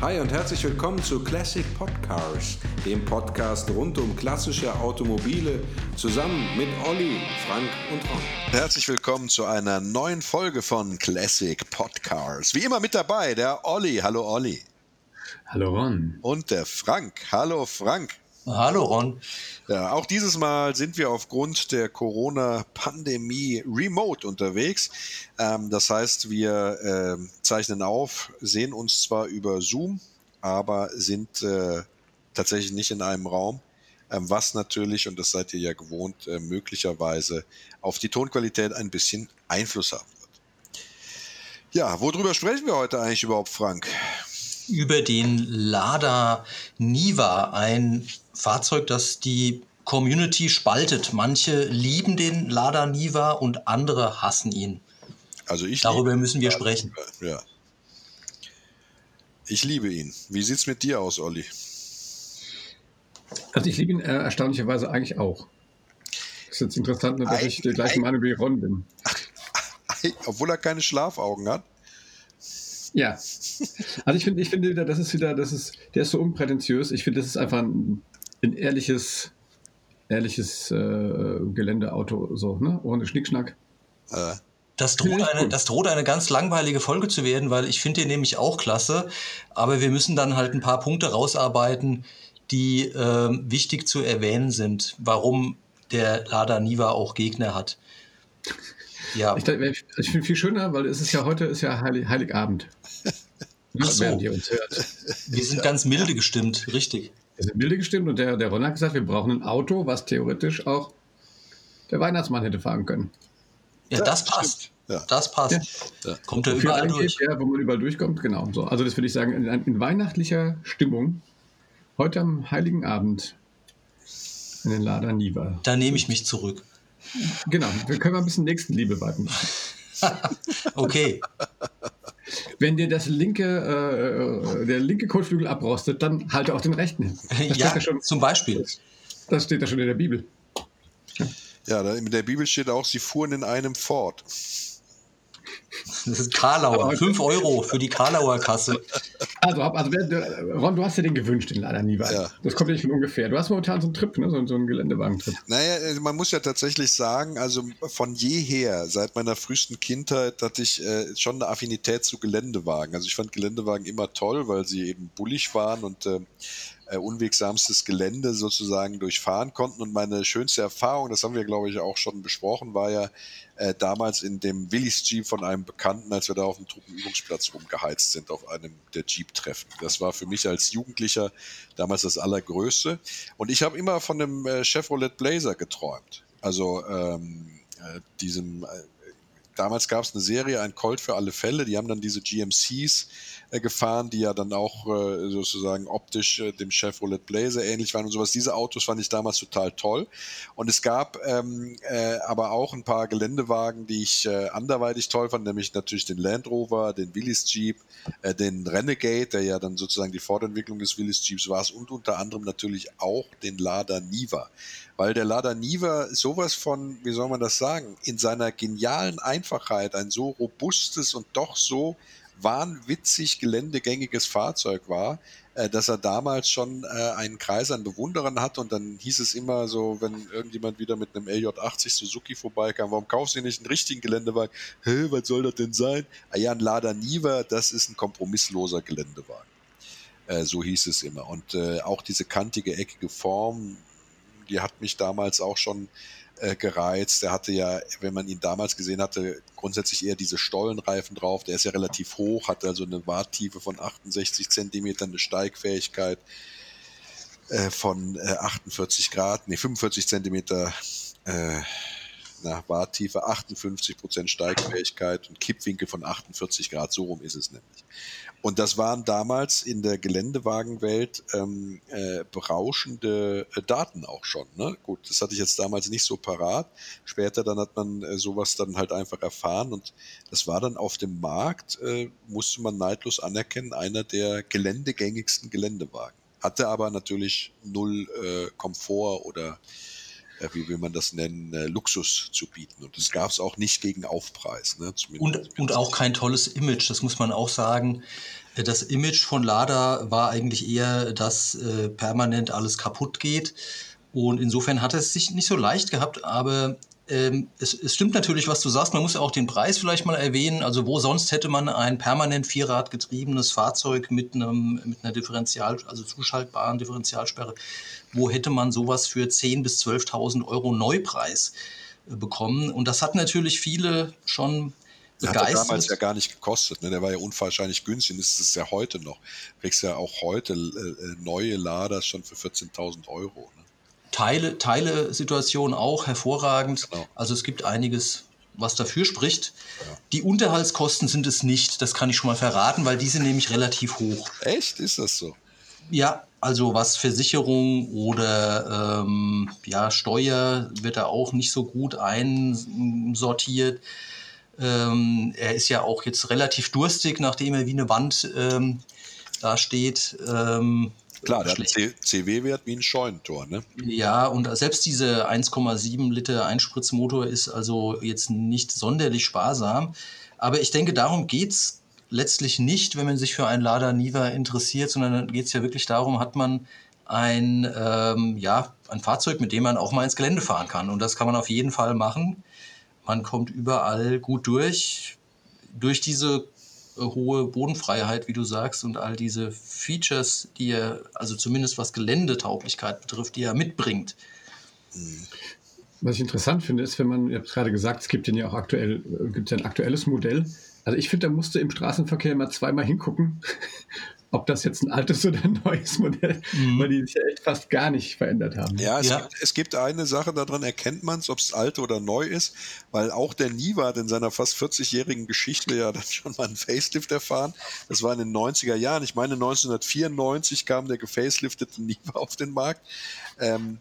Hi und herzlich willkommen zu Classic Podcars, dem Podcast rund um klassische Automobile, zusammen mit Olli, Frank und Ron. Herzlich willkommen zu einer neuen Folge von Classic Podcars. Wie immer mit dabei der Olli. Hallo Olli. Hallo Ron. Und der Frank. Hallo Frank. Hallo Ron. Ja, auch dieses Mal sind wir aufgrund der Corona-Pandemie remote unterwegs. Ähm, das heißt, wir äh, zeichnen auf, sehen uns zwar über Zoom, aber sind äh, tatsächlich nicht in einem Raum, äh, was natürlich, und das seid ihr ja gewohnt, äh, möglicherweise auf die Tonqualität ein bisschen Einfluss haben wird. Ja, worüber sprechen wir heute eigentlich überhaupt, Frank? Über den Lada Niva, ein Fahrzeug, das die Community spaltet. Manche lieben den Lada Niva und andere hassen ihn. Also ich Darüber müssen wir sprechen. Ja. Ich liebe ihn. Wie sieht es mit dir aus, Olli? Also ich liebe ihn äh, erstaunlicherweise eigentlich auch. Das ist jetzt interessant, dass ich der gleichen Meinung wie Ron bin. Obwohl er keine Schlafaugen hat. Ja. Also ich finde, ich finde wieder, das ist wieder, das ist, der ist so unprätentiös. Ich finde, das ist einfach ein, ein ehrliches, ehrliches äh, Geländeauto, so, ne? Ohne Schnickschnack. Äh. Das droht, eine, das droht eine ganz langweilige Folge zu werden, weil ich finde den nämlich auch klasse, aber wir müssen dann halt ein paar Punkte rausarbeiten, die äh, wichtig zu erwähnen sind, warum der Lada Niva auch Gegner hat. Ja. Ich, ich finde viel schöner, weil es ist ja heute ist ja Heilig, Heiligabend. Ach so. Während ihr uns hört. Wir sind ganz milde gestimmt, richtig. Wir sind milde gestimmt und der, der Ron hat gesagt, wir brauchen ein Auto, was theoretisch auch der Weihnachtsmann hätte fahren können. Ja, das, das passt. Ja. Das passt. Ja. Kommt er überall durch. Ja, wo man überall durchkommt, genau. So. Also das würde ich sagen, in, in, weihnachtlicher Stimmung, heute am Heiligen Abend, in den Lada Niva. Da nehme ich mich zurück. Genau, wir können mal ein bisschen Nächstenliebe walten. okay. Wenn dir das linke, äh, der linke Kotflügel abrostet, dann halte auch den rechten hin. Das ja, schon, zum Beispiel. Das steht da schon in der Bibel. Ja, in der Bibel steht auch, sie fuhren in einem Ford. Das ist Karlauer. 5 Euro für die Karlauer Kasse. Also, also Ron, du hast dir den gewünscht, den leider nie Ja. Das kommt ja nicht von ungefähr. Du hast momentan so einen Trip, ne? so, so einen Geländewagentrip. Naja, äh, man muss ja tatsächlich sagen, also von jeher, seit meiner frühesten Kindheit, hatte ich äh, schon eine Affinität zu Geländewagen. Also ich fand Geländewagen immer toll, weil sie eben bullig waren und äh, äh, unwegsamstes Gelände sozusagen durchfahren konnten. Und meine schönste Erfahrung, das haben wir, glaube ich, auch schon besprochen, war ja äh, damals in dem Willis Jeep von einem Bekannten, als wir da auf dem Truppenübungsplatz rumgeheizt sind, auf einem der Jeep-Treffen. Das war für mich als Jugendlicher damals das Allergrößte. Und ich habe immer von dem äh, Chevrolet Blazer geträumt. Also ähm, äh, diesem, äh, damals gab es eine Serie, ein Colt für alle Fälle, die haben dann diese GMCs gefahren, die ja dann auch äh, sozusagen optisch äh, dem Chevrolet Blazer ähnlich waren und sowas. Diese Autos fand ich damals total toll. Und es gab ähm, äh, aber auch ein paar Geländewagen, die ich äh, anderweitig toll fand, nämlich natürlich den Land Rover, den Willys Jeep, äh, den Renegade, der ja dann sozusagen die Fortentwicklung des Willys Jeeps war und unter anderem natürlich auch den Lada Niva weil der Lada Niva sowas von, wie soll man das sagen, in seiner genialen Einfachheit ein so robustes und doch so wahnwitzig geländegängiges Fahrzeug war, äh, dass er damals schon äh, einen Kreis an Bewunderern hat und dann hieß es immer so, wenn irgendjemand wieder mit einem LJ80 Suzuki vorbeikam, warum kaufst du nicht einen richtigen Geländewagen? Hä, was soll das denn sein? Ah ja, ein Lada Niva, das ist ein kompromissloser Geländewagen. Äh, so hieß es immer. Und äh, auch diese kantige, eckige Form, die hat mich damals auch schon äh, gereizt. Der hatte ja, wenn man ihn damals gesehen hatte, grundsätzlich eher diese Stollenreifen drauf. Der ist ja relativ hoch, hat also eine Warttiefe von 68 Zentimetern, eine Steigfähigkeit äh, von äh, 48 Grad, nee, 45 Zentimeter äh, na, Warttiefe, 58 Prozent Steigfähigkeit und Kippwinkel von 48 Grad, so rum ist es nämlich. Und das waren damals in der Geländewagenwelt ähm, äh, berauschende äh, Daten auch schon. Ne? Gut, das hatte ich jetzt damals nicht so parat. Später dann hat man äh, sowas dann halt einfach erfahren und das war dann auf dem Markt, äh, musste man neidlos anerkennen, einer der geländegängigsten Geländewagen. Hatte aber natürlich null äh, Komfort oder wie will man das nennen, äh, Luxus zu bieten. Und das gab es auch nicht gegen Aufpreis. Ne? Und, und auch kein tolles Image, das muss man auch sagen. Das Image von Lada war eigentlich eher, dass äh, permanent alles kaputt geht. Und insofern hat es sich nicht so leicht gehabt, aber ähm, es, es, stimmt natürlich, was du sagst. Man muss ja auch den Preis vielleicht mal erwähnen. Also wo sonst hätte man ein permanent vierradgetriebenes Fahrzeug mit einem mit einer Differential, also zuschaltbaren Differentialsperre, wo hätte man sowas für 10.000 bis 12.000 Euro Neupreis äh, bekommen? Und das hat natürlich viele schon der hat er damals ja gar nicht gekostet. Ne? Der war ja unwahrscheinlich günstig. Das ist es ja heute noch. Du kriegst ja auch heute äh, äh neue Laders schon für 14.000 Euro. Ne? Teile, Teile-Situation auch hervorragend. Genau. Also es gibt einiges, was dafür spricht. Ja. Die Unterhaltskosten sind es nicht, das kann ich schon mal verraten, weil die sind nämlich relativ hoch. Echt? Ist das so? Ja, also was Versicherung oder ähm, ja, Steuer wird da auch nicht so gut einsortiert. Ähm, er ist ja auch jetzt relativ durstig, nachdem er wie eine Wand ähm, da steht. Ähm, Klar, der CW-Wert wie ein Scheunentor, ne? Ja, und selbst diese 1,7 Liter Einspritzmotor ist also jetzt nicht sonderlich sparsam. Aber ich denke, darum geht es letztlich nicht, wenn man sich für einen Lada Niva interessiert, sondern dann geht es ja wirklich darum, hat man ein, ähm, ja, ein Fahrzeug, mit dem man auch mal ins Gelände fahren kann. Und das kann man auf jeden Fall machen. Man kommt überall gut durch. Durch diese hohe Bodenfreiheit, wie du sagst, und all diese Features, die er, also zumindest was Geländetauglichkeit betrifft, die er mitbringt. Was ich interessant finde, ist, wenn man, ihr habt gerade gesagt, es gibt ja auch aktuell, äh, gibt ein aktuelles Modell. Also ich finde, da musste im Straßenverkehr immer zweimal hingucken, ob das jetzt ein altes oder ein neues Modell, mhm. weil die sich ja echt fast gar nicht verändert haben. Ja, es, ja. Gibt, es gibt eine Sache, daran erkennt man es, ob es alt oder neu ist, weil auch der Niva hat in seiner fast 40-jährigen Geschichte ja dann schon mal einen Facelift erfahren. Das war in den 90er Jahren. Ich meine, 1994 kam der gefaceliftete Niva auf den Markt. Ähm,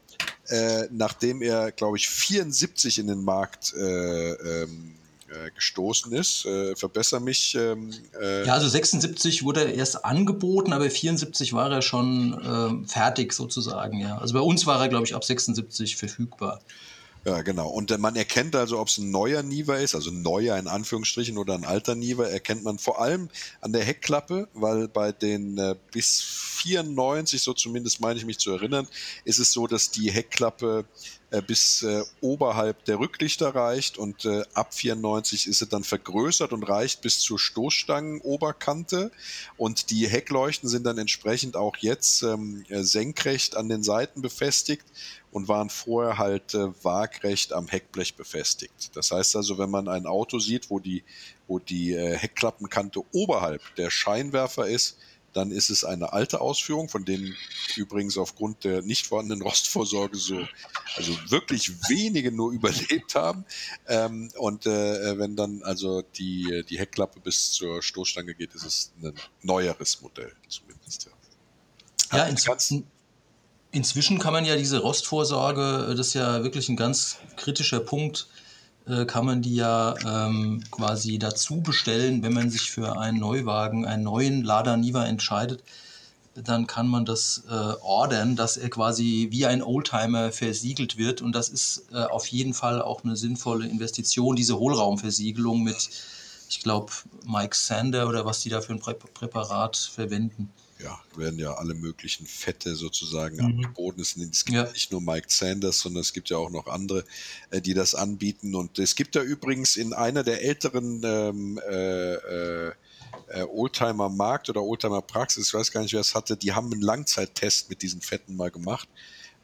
äh, nachdem er, glaube ich, 74 in den Markt äh, ähm, äh, gestoßen ist. Äh, verbessere mich. Ähm, äh ja, also 76 wurde er erst angeboten, aber 74 war er schon ähm, fertig sozusagen. Ja. Also bei uns war er, glaube ich, ab 76 verfügbar. Ja, genau. Und äh, man erkennt also, ob es ein neuer Niva ist, also neuer in Anführungsstrichen oder ein alter Niva, erkennt man vor allem an der Heckklappe, weil bei den äh, bis 94, so zumindest meine ich mich zu erinnern, ist es so, dass die Heckklappe äh, bis äh, oberhalb der Rücklichter reicht und äh, ab 94 ist sie dann vergrößert und reicht bis zur Stoßstangenoberkante und die Heckleuchten sind dann entsprechend auch jetzt ähm, äh, senkrecht an den Seiten befestigt und waren vorher halt äh, waagrecht am Heckblech befestigt. Das heißt also, wenn man ein Auto sieht, wo die, wo die äh, Heckklappenkante oberhalb der Scheinwerfer ist, dann ist es eine alte Ausführung, von denen übrigens aufgrund der nicht vorhandenen Rostvorsorge so, also wirklich wenige nur überlebt haben. Ähm, und äh, wenn dann also die, die Heckklappe bis zur Stoßstange geht, ist es ein neueres Modell zumindest. Ja, ja inzwischen, inzwischen kann man ja diese Rostvorsorge, das ist ja wirklich ein ganz kritischer Punkt, äh, kann man die ja ähm, quasi dazu bestellen, wenn man sich für einen Neuwagen, einen neuen Lada Niva entscheidet. Dann kann man das äh, ordern, dass er quasi wie ein Oldtimer versiegelt wird. Und das ist äh, auf jeden Fall auch eine sinnvolle Investition, diese Hohlraumversiegelung mit, ich glaube, Mike Sander oder was die da für ein Prä Präparat verwenden ja, werden ja alle möglichen Fette sozusagen mhm. angeboten. Es gibt ja. nicht nur Mike Sanders, sondern es gibt ja auch noch andere, äh, die das anbieten. Und es gibt ja übrigens in einer der älteren ähm, äh, äh, Oldtimer Markt oder Oldtimer Praxis, ich weiß gar nicht, wer es hatte, die haben einen Langzeittest mit diesen Fetten mal gemacht.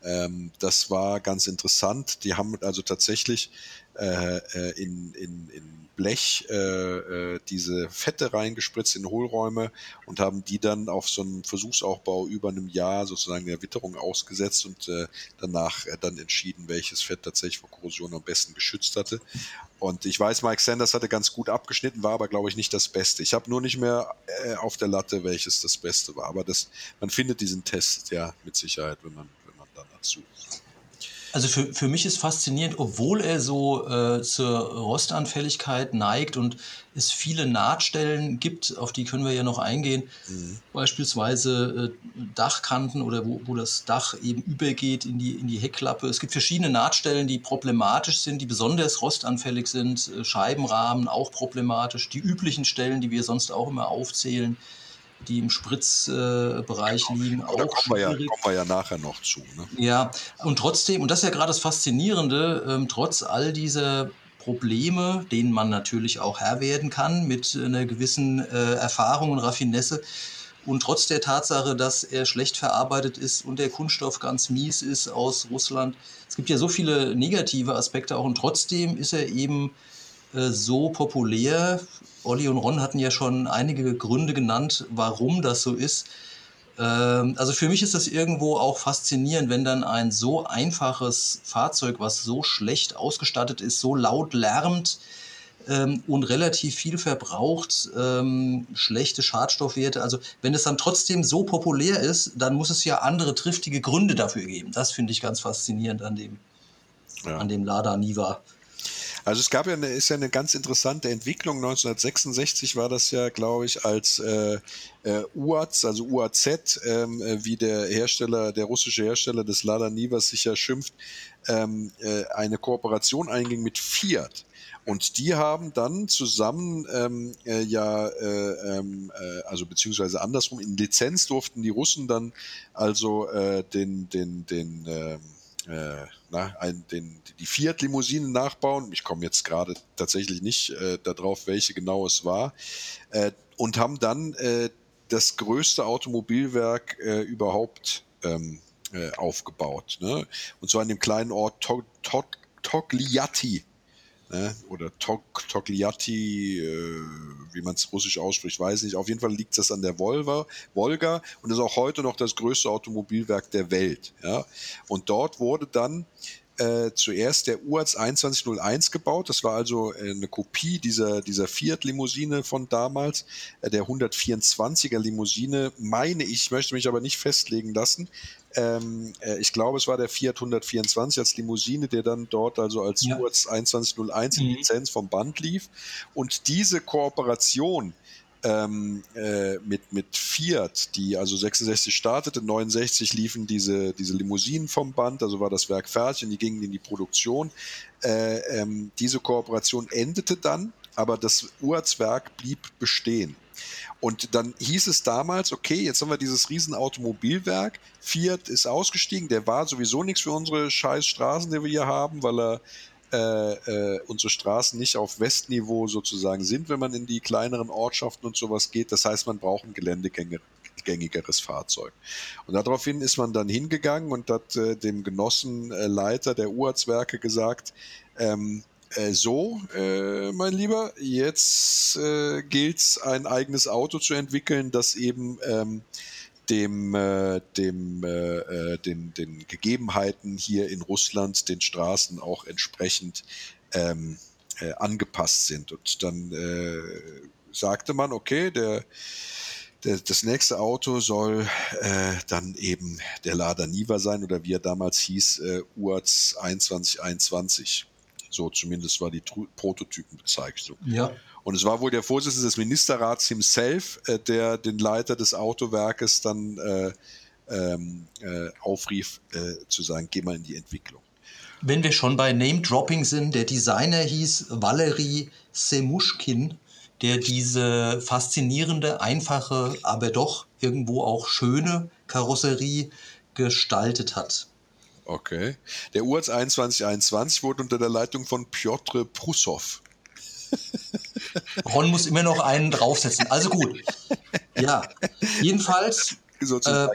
Ähm, das war ganz interessant. Die haben also tatsächlich äh, äh in, in, in Blech äh, äh, diese Fette reingespritzt in Hohlräume und haben die dann auf so einen Versuchsaufbau über einem Jahr sozusagen der Witterung ausgesetzt und äh, danach äh, dann entschieden, welches Fett tatsächlich vor Korrosion am besten geschützt hatte. Und ich weiß, Mike Sanders hatte ganz gut abgeschnitten, war aber, glaube ich, nicht das Beste. Ich habe nur nicht mehr auf der Latte, welches das Beste war. Aber das, man findet diesen Test ja mit Sicherheit, wenn man, danach sucht. Also für, für mich ist faszinierend, obwohl er so äh, zur Rostanfälligkeit neigt und es viele Nahtstellen gibt, auf die können wir ja noch eingehen, mhm. beispielsweise äh, Dachkanten oder wo, wo das Dach eben übergeht in die, in die Heckklappe. Es gibt verschiedene Nahtstellen, die problematisch sind, die besonders rostanfällig sind, äh, Scheibenrahmen auch problematisch, die üblichen Stellen, die wir sonst auch immer aufzählen. Die im Spritzbereich äh, liegen, auch. Da kommen wir, ja, kommen wir ja nachher noch zu. Ne? Ja, und trotzdem, und das ist ja gerade das Faszinierende, ähm, trotz all dieser Probleme, denen man natürlich auch Herr werden kann mit einer gewissen äh, Erfahrung und Raffinesse, und trotz der Tatsache, dass er schlecht verarbeitet ist und der Kunststoff ganz mies ist aus Russland, es gibt ja so viele negative Aspekte auch und trotzdem ist er eben äh, so populär. Olli und Ron hatten ja schon einige Gründe genannt, warum das so ist. Ähm, also für mich ist das irgendwo auch faszinierend, wenn dann ein so einfaches Fahrzeug, was so schlecht ausgestattet ist, so laut lärmt, ähm, und relativ viel verbraucht, ähm, schlechte Schadstoffwerte. Also wenn es dann trotzdem so populär ist, dann muss es ja andere triftige Gründe dafür geben. Das finde ich ganz faszinierend an dem, ja. an dem Lada Niva. Also es gab ja eine, ist ja eine ganz interessante Entwicklung. 1966 war das ja, glaube ich, als äh, äh, UAZ, also UAZ, ähm, äh, wie der Hersteller, der russische Hersteller des Lada Niva sich ja schimpft, ähm, äh, eine Kooperation einging mit Fiat. Und die haben dann zusammen ähm, äh, ja, äh, ähm, äh, also beziehungsweise andersrum, in Lizenz durften die Russen dann also äh, den, den, den, ähm, äh, na, ein, den, die Fiat-Limousinen nachbauen. Ich komme jetzt gerade tatsächlich nicht äh, darauf, welche genau es war. Äh, und haben dann äh, das größte Automobilwerk äh, überhaupt ähm, äh, aufgebaut. Ne? Und zwar in dem kleinen Ort Togliatti ne? oder Tog, Togliatti, äh, wie man es russisch ausspricht, weiß nicht. Auf jeden Fall liegt das an der Volva, Volga und ist auch heute noch das größte Automobilwerk der Welt. Ja? Und dort wurde dann äh, zuerst der UAZ 2101 gebaut. Das war also äh, eine Kopie dieser, dieser Fiat-Limousine von damals, äh, der 124er Limousine, meine ich, möchte mich aber nicht festlegen lassen. Ähm, äh, ich glaube, es war der Fiat 124 als Limousine, der dann dort also als ja. UAZ 2101 in mhm. Lizenz vom Band lief. Und diese Kooperation ähm, äh, mit, mit Fiat, die also 66 startete, 69 liefen diese, diese Limousinen vom Band, also war das Werk fertig und die gingen in die Produktion. Äh, ähm, diese Kooperation endete dann, aber das Urzwerk blieb bestehen. Und dann hieß es damals, okay, jetzt haben wir dieses riesen Automobilwerk, Fiat ist ausgestiegen, der war sowieso nichts für unsere scheiß Straßen, die wir hier haben, weil er äh, äh, unsere Straßen nicht auf Westniveau sozusagen sind, wenn man in die kleineren Ortschaften und sowas geht. Das heißt, man braucht ein geländegängigeres Fahrzeug. Und daraufhin ist man dann hingegangen und hat äh, dem Genossenleiter der Urzwerke gesagt, ähm, äh, so, äh, mein Lieber, jetzt äh, gilt es, ein eigenes Auto zu entwickeln, das eben ähm, dem, äh, dem, äh, äh, den, den Gegebenheiten hier in Russland, den Straßen auch entsprechend ähm, äh, angepasst sind. Und dann sagte man, okay, der, das nächste Auto soll äh, dann eben der Lada Niva sein oder wie er damals hieß, äh, UAZ 2121. So zumindest war die Prototypenbezeichnung. Ja. Und es war wohl der Vorsitzende des Ministerrats himself, äh, der den Leiter des Autowerkes dann äh, ähm, äh, aufrief, äh, zu sagen, geh mal in die Entwicklung. Wenn wir schon bei Name-Dropping sind, der Designer hieß Valery Semushkin, der diese faszinierende, einfache, aber doch irgendwo auch schöne Karosserie gestaltet hat. Okay. Der UAZ 2121 wurde unter der Leitung von Piotr Prussow Ron muss immer noch einen draufsetzen. Also gut. Ja, jedenfalls äh,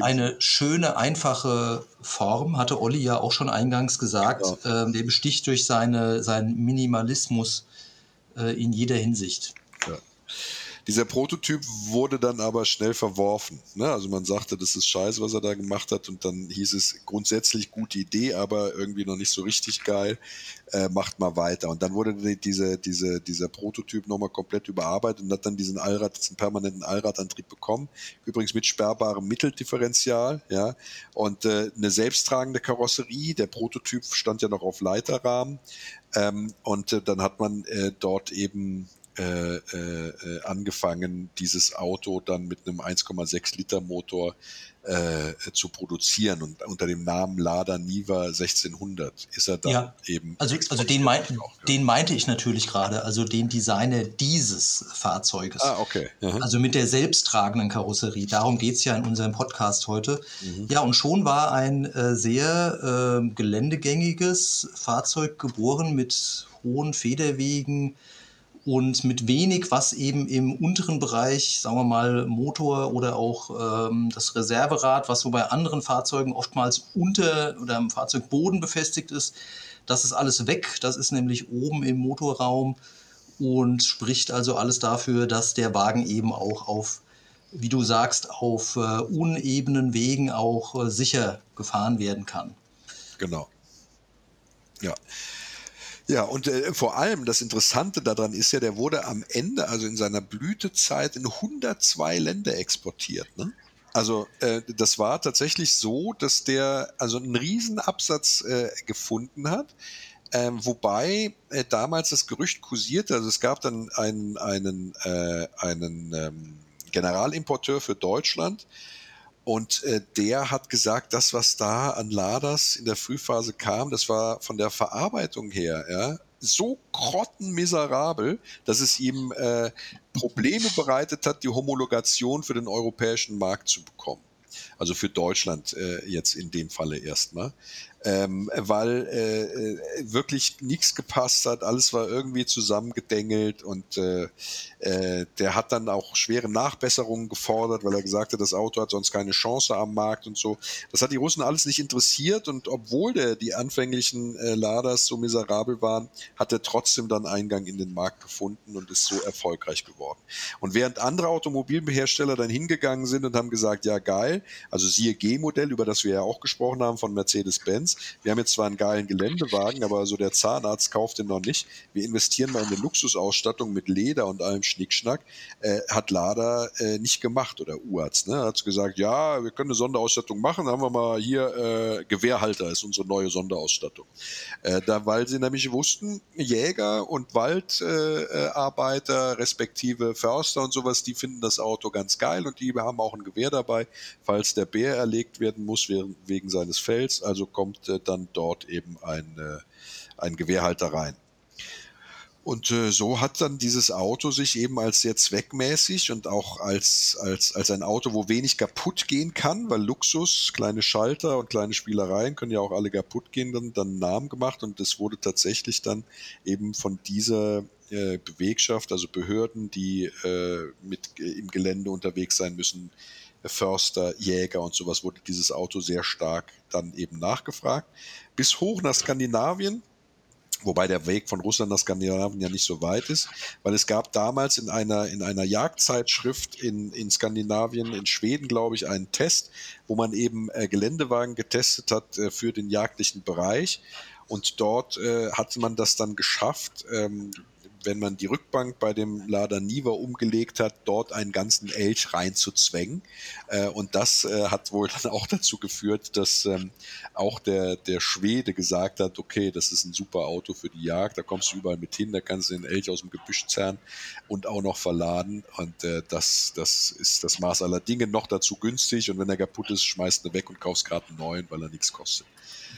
eine schöne, einfache Form, hatte Olli ja auch schon eingangs gesagt. Genau. Äh, der besticht durch seine, seinen Minimalismus äh, in jeder Hinsicht. Ja. Dieser Prototyp wurde dann aber schnell verworfen. Ne? Also man sagte, das ist scheiße, was er da gemacht hat. Und dann hieß es grundsätzlich gute Idee, aber irgendwie noch nicht so richtig geil. Äh, macht mal weiter. Und dann wurde diese, diese, dieser Prototyp nochmal komplett überarbeitet und hat dann diesen Allrad, diesen permanenten Allradantrieb bekommen. Übrigens mit sperrbarem Mitteldifferential. Ja? Und äh, eine selbsttragende Karosserie. Der Prototyp stand ja noch auf Leiterrahmen. Ähm, und äh, dann hat man äh, dort eben äh, äh, angefangen, dieses Auto dann mit einem 1,6 Liter Motor äh, zu produzieren und unter dem Namen Lada Niva 1600 ist er dann ja, eben. Also, also den, mein, den meinte ich natürlich gerade, also den Designer dieses Fahrzeuges. Ah, okay. Mhm. Also mit der selbsttragenden Karosserie. Darum geht es ja in unserem Podcast heute. Mhm. Ja, und schon war ein äh, sehr äh, geländegängiges Fahrzeug geboren mit hohen Federwegen, und mit wenig, was eben im unteren Bereich, sagen wir mal, Motor oder auch ähm, das Reserverad, was so bei anderen Fahrzeugen oftmals unter oder im Fahrzeugboden befestigt ist, das ist alles weg. Das ist nämlich oben im Motorraum und spricht also alles dafür, dass der Wagen eben auch auf, wie du sagst, auf äh, unebenen Wegen auch äh, sicher gefahren werden kann. Genau. Ja. Ja, und äh, vor allem das Interessante daran ist ja, der wurde am Ende, also in seiner Blütezeit, in 102 Länder exportiert. Ne? Also äh, das war tatsächlich so, dass der also einen riesen Absatz äh, gefunden hat. Ähm, wobei äh, damals das Gerücht kursierte, also es gab dann einen, einen, äh, einen ähm, Generalimporteur für Deutschland, und äh, der hat gesagt, das, was da an Ladas in der Frühphase kam, das war von der Verarbeitung her, ja, so grottenmiserabel, dass es ihm äh, Probleme bereitet hat, die Homologation für den europäischen Markt zu bekommen. Also für Deutschland äh, jetzt in dem Falle erstmal ähm, weil äh, äh, wirklich nichts gepasst hat, alles war irgendwie zusammengedengelt und äh, äh, der hat dann auch schwere Nachbesserungen gefordert, weil er gesagt hat, das Auto hat sonst keine Chance am Markt und so. Das hat die Russen alles nicht interessiert und obwohl der die anfänglichen äh, Laders so miserabel waren, hat er trotzdem dann Eingang in den Markt gefunden und ist so erfolgreich geworden. Und während andere Automobilhersteller dann hingegangen sind und haben gesagt, ja geil, also siehe G-Modell, über das wir ja auch gesprochen haben von Mercedes-Benz, wir haben jetzt zwar einen geilen Geländewagen, aber so der Zahnarzt kauft den noch nicht. Wir investieren mal in eine Luxusausstattung mit Leder und allem Schnickschnack. Äh, hat Lada äh, nicht gemacht oder Uarzt. Ne? Hat gesagt, ja, wir können eine Sonderausstattung machen. Haben wir mal hier äh, Gewehrhalter ist unsere neue Sonderausstattung. Äh, da, weil sie nämlich wussten, Jäger und Waldarbeiter respektive Förster und sowas, die finden das Auto ganz geil und die haben auch ein Gewehr dabei, falls der Bär erlegt werden muss wegen seines Fells. Also kommt äh, dann dort eben ein, äh, ein Gewehrhalter rein. Und äh, so hat dann dieses Auto sich eben als sehr zweckmäßig und auch als, als, als ein Auto, wo wenig kaputt gehen kann, weil Luxus, kleine Schalter und kleine Spielereien können ja auch alle kaputt gehen, dann, dann Namen gemacht. Und das wurde tatsächlich dann eben von dieser äh, Bewegschaft, also Behörden, die äh, mit äh, im Gelände unterwegs sein müssen, Förster, Jäger und sowas wurde dieses Auto sehr stark dann eben nachgefragt. Bis hoch nach Skandinavien, wobei der Weg von Russland nach Skandinavien ja nicht so weit ist, weil es gab damals in einer, in einer Jagdzeitschrift in, in Skandinavien, in Schweden, glaube ich, einen Test, wo man eben äh, Geländewagen getestet hat äh, für den jagdlichen Bereich. Und dort äh, hatte man das dann geschafft, ähm, wenn man die Rückbank bei dem Lada Niva umgelegt hat, dort einen ganzen Elch reinzuzwängen. Äh, und das äh, hat wohl dann auch dazu geführt, dass ähm, auch der, der Schwede gesagt hat, okay, das ist ein super Auto für die Jagd, da kommst du überall mit hin, da kannst du den Elch aus dem Gebüsch zerren und auch noch verladen. Und äh, das, das ist das Maß aller Dinge noch dazu günstig. Und wenn er kaputt ist, schmeißt du weg und kaufst gerade einen neuen, weil er nichts kostet.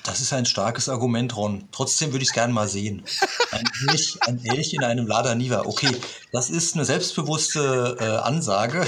Das ist ein starkes Argument, Ron. Trotzdem würde ich es gerne mal sehen. Ein Elch, ein Elch in einem Lada Niva. Okay, das ist eine selbstbewusste äh, Ansage,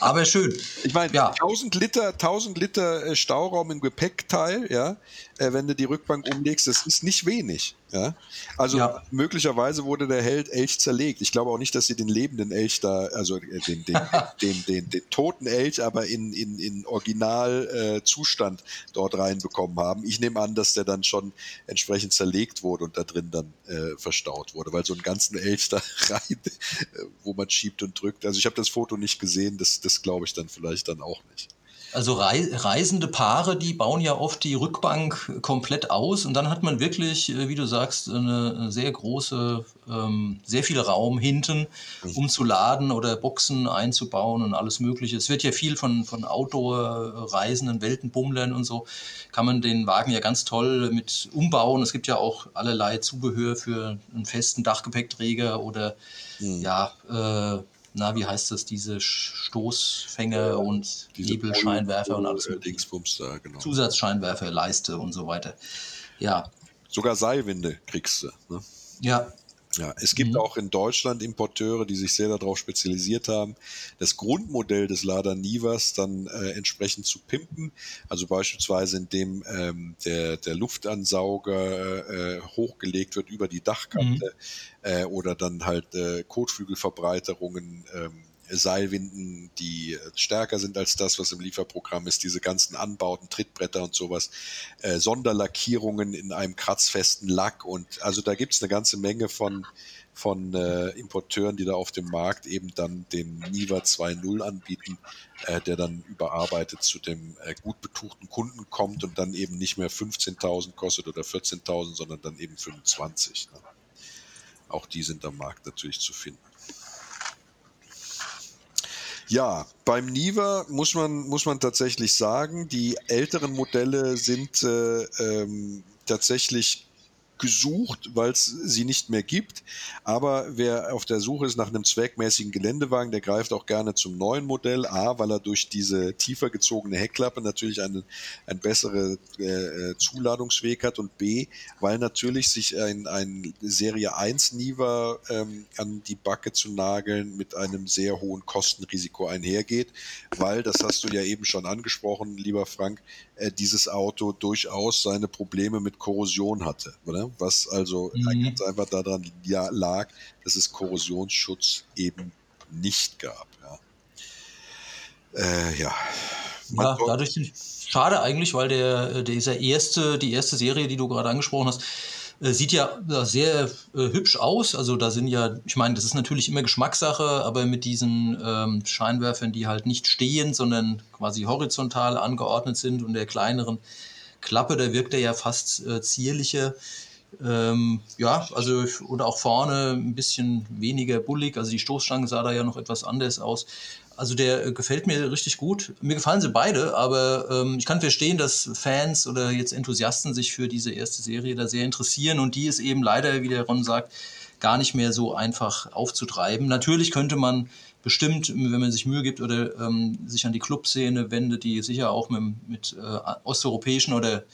aber schön. Ich meine, ja. 1000 Liter, 1000 Liter äh, Stauraum im Gepäckteil, ja, äh, wenn du die Rückbank umlegst, das ist nicht wenig. Ja? Also ja. möglicherweise wurde der Held Elch zerlegt. Ich glaube auch nicht, dass sie den lebenden Elch da, also äh, den, den, den, den, den, toten Elch, aber in, in, in Originalzustand äh, dort reinbekommen haben. Ich nehme an, dass der dann schon entsprechend zerlegt wurde und da drin dann äh, verstaut wurde, weil so einen ganzen Elch da rein, äh, wo man schiebt und drückt. Also ich habe das Foto nicht gesehen, das, das glaube ich dann vielleicht dann auch nicht. Also reisende Paare, die bauen ja oft die Rückbank komplett aus und dann hat man wirklich, äh, wie du sagst, eine sehr große, ähm, sehr viel Raum hinten, um zu laden oder Boxen einzubauen und alles Mögliche. Es wird ja viel von, von Outdoor-Reisenden, Weltenbummlern und so, kann man den Wagen ja ganz toll mit umbauen. Es gibt ja auch allerlei Zubehör für einen festen Dachgepäckträger oder mhm. ja, äh, na, wie heißt das, diese Stoßfänge und Nebelscheinwerfer und alles Dingsbums da, genau. Zusatzscheinwerfer, Leiste und so weiter. Ja. Sogar Seilwinde kriegst du. Ne? Ja, ja, es gibt mhm. auch in Deutschland Importeure, die sich sehr darauf spezialisiert haben, das Grundmodell des Lada Nivas dann äh, entsprechend zu pimpen. Also beispielsweise indem ähm, der, der Luftansauger äh, hochgelegt wird über die Dachkante mhm. äh, oder dann halt äh, Kotflügelverbreiterungen ähm, Seilwinden, die äh, stärker sind als das, was im Lieferprogramm ist, diese ganzen Anbauten, Trittbretter und sowas, äh, Sonderlackierungen in einem kratzfesten Lack und also da gibt es eine ganze Menge von, von äh, Importeuren, die da auf dem Markt eben dann den Niva 2.0 anbieten, äh, der dann überarbeitet zu dem äh, gut betuchten Kunden kommt und dann eben nicht mehr 15.000 kostet oder 14.000, sondern dann eben 25. Ne? Auch die sind am Markt natürlich zu finden. Ja, beim Niva muss man, muss man tatsächlich sagen, die älteren Modelle sind äh, ähm, tatsächlich gesucht, weil es sie nicht mehr gibt. Aber wer auf der Suche ist nach einem zweckmäßigen Geländewagen, der greift auch gerne zum neuen Modell. A, weil er durch diese tiefer gezogene Heckklappe natürlich einen, einen besseren äh, Zuladungsweg hat und B, weil natürlich sich ein, ein Serie 1 Niva ähm, an die Backe zu nageln mit einem sehr hohen Kostenrisiko einhergeht, weil, das hast du ja eben schon angesprochen, lieber Frank, äh, dieses Auto durchaus seine Probleme mit Korrosion hatte. Oder? Was also mhm. ganz einfach daran lag, dass es Korrosionsschutz eben nicht gab. Ja, äh, ja. ja dadurch schade eigentlich, weil der, äh, dieser erste, die erste Serie, die du gerade angesprochen hast, äh, sieht ja sehr äh, hübsch aus. Also da sind ja, ich meine, das ist natürlich immer Geschmackssache, aber mit diesen ähm, Scheinwerfern, die halt nicht stehen, sondern quasi horizontal angeordnet sind und der kleineren Klappe, da wirkt er ja fast äh, zierlicher. Ähm, ja, also und auch vorne ein bisschen weniger bullig. Also die Stoßstange sah da ja noch etwas anders aus. Also der äh, gefällt mir richtig gut. Mir gefallen sie beide, aber ähm, ich kann verstehen, dass Fans oder jetzt Enthusiasten sich für diese erste Serie da sehr interessieren und die ist eben leider, wie der Ron sagt, gar nicht mehr so einfach aufzutreiben. Natürlich könnte man bestimmt, wenn man sich Mühe gibt oder ähm, sich an die Clubszene wendet, die sicher auch mit, mit äh, osteuropäischen oder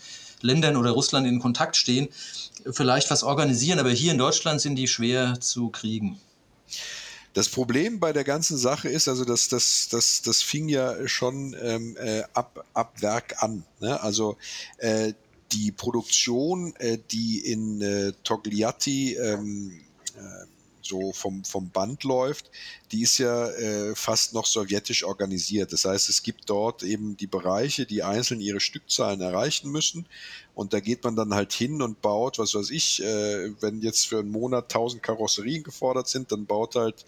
Ländern oder Russland in Kontakt stehen, vielleicht was organisieren, aber hier in Deutschland sind die schwer zu kriegen. Das Problem bei der ganzen Sache ist, also das, das, das, das fing ja schon ähm, äh, ab, ab Werk an. Ne? Also äh, die Produktion, äh, die in äh, Togliatti ähm, äh, so vom, vom Band läuft, die ist ja äh, fast noch sowjetisch organisiert. Das heißt, es gibt dort eben die Bereiche, die einzeln ihre Stückzahlen erreichen müssen. Und da geht man dann halt hin und baut, was weiß ich, äh, wenn jetzt für einen Monat 1000 Karosserien gefordert sind, dann baut halt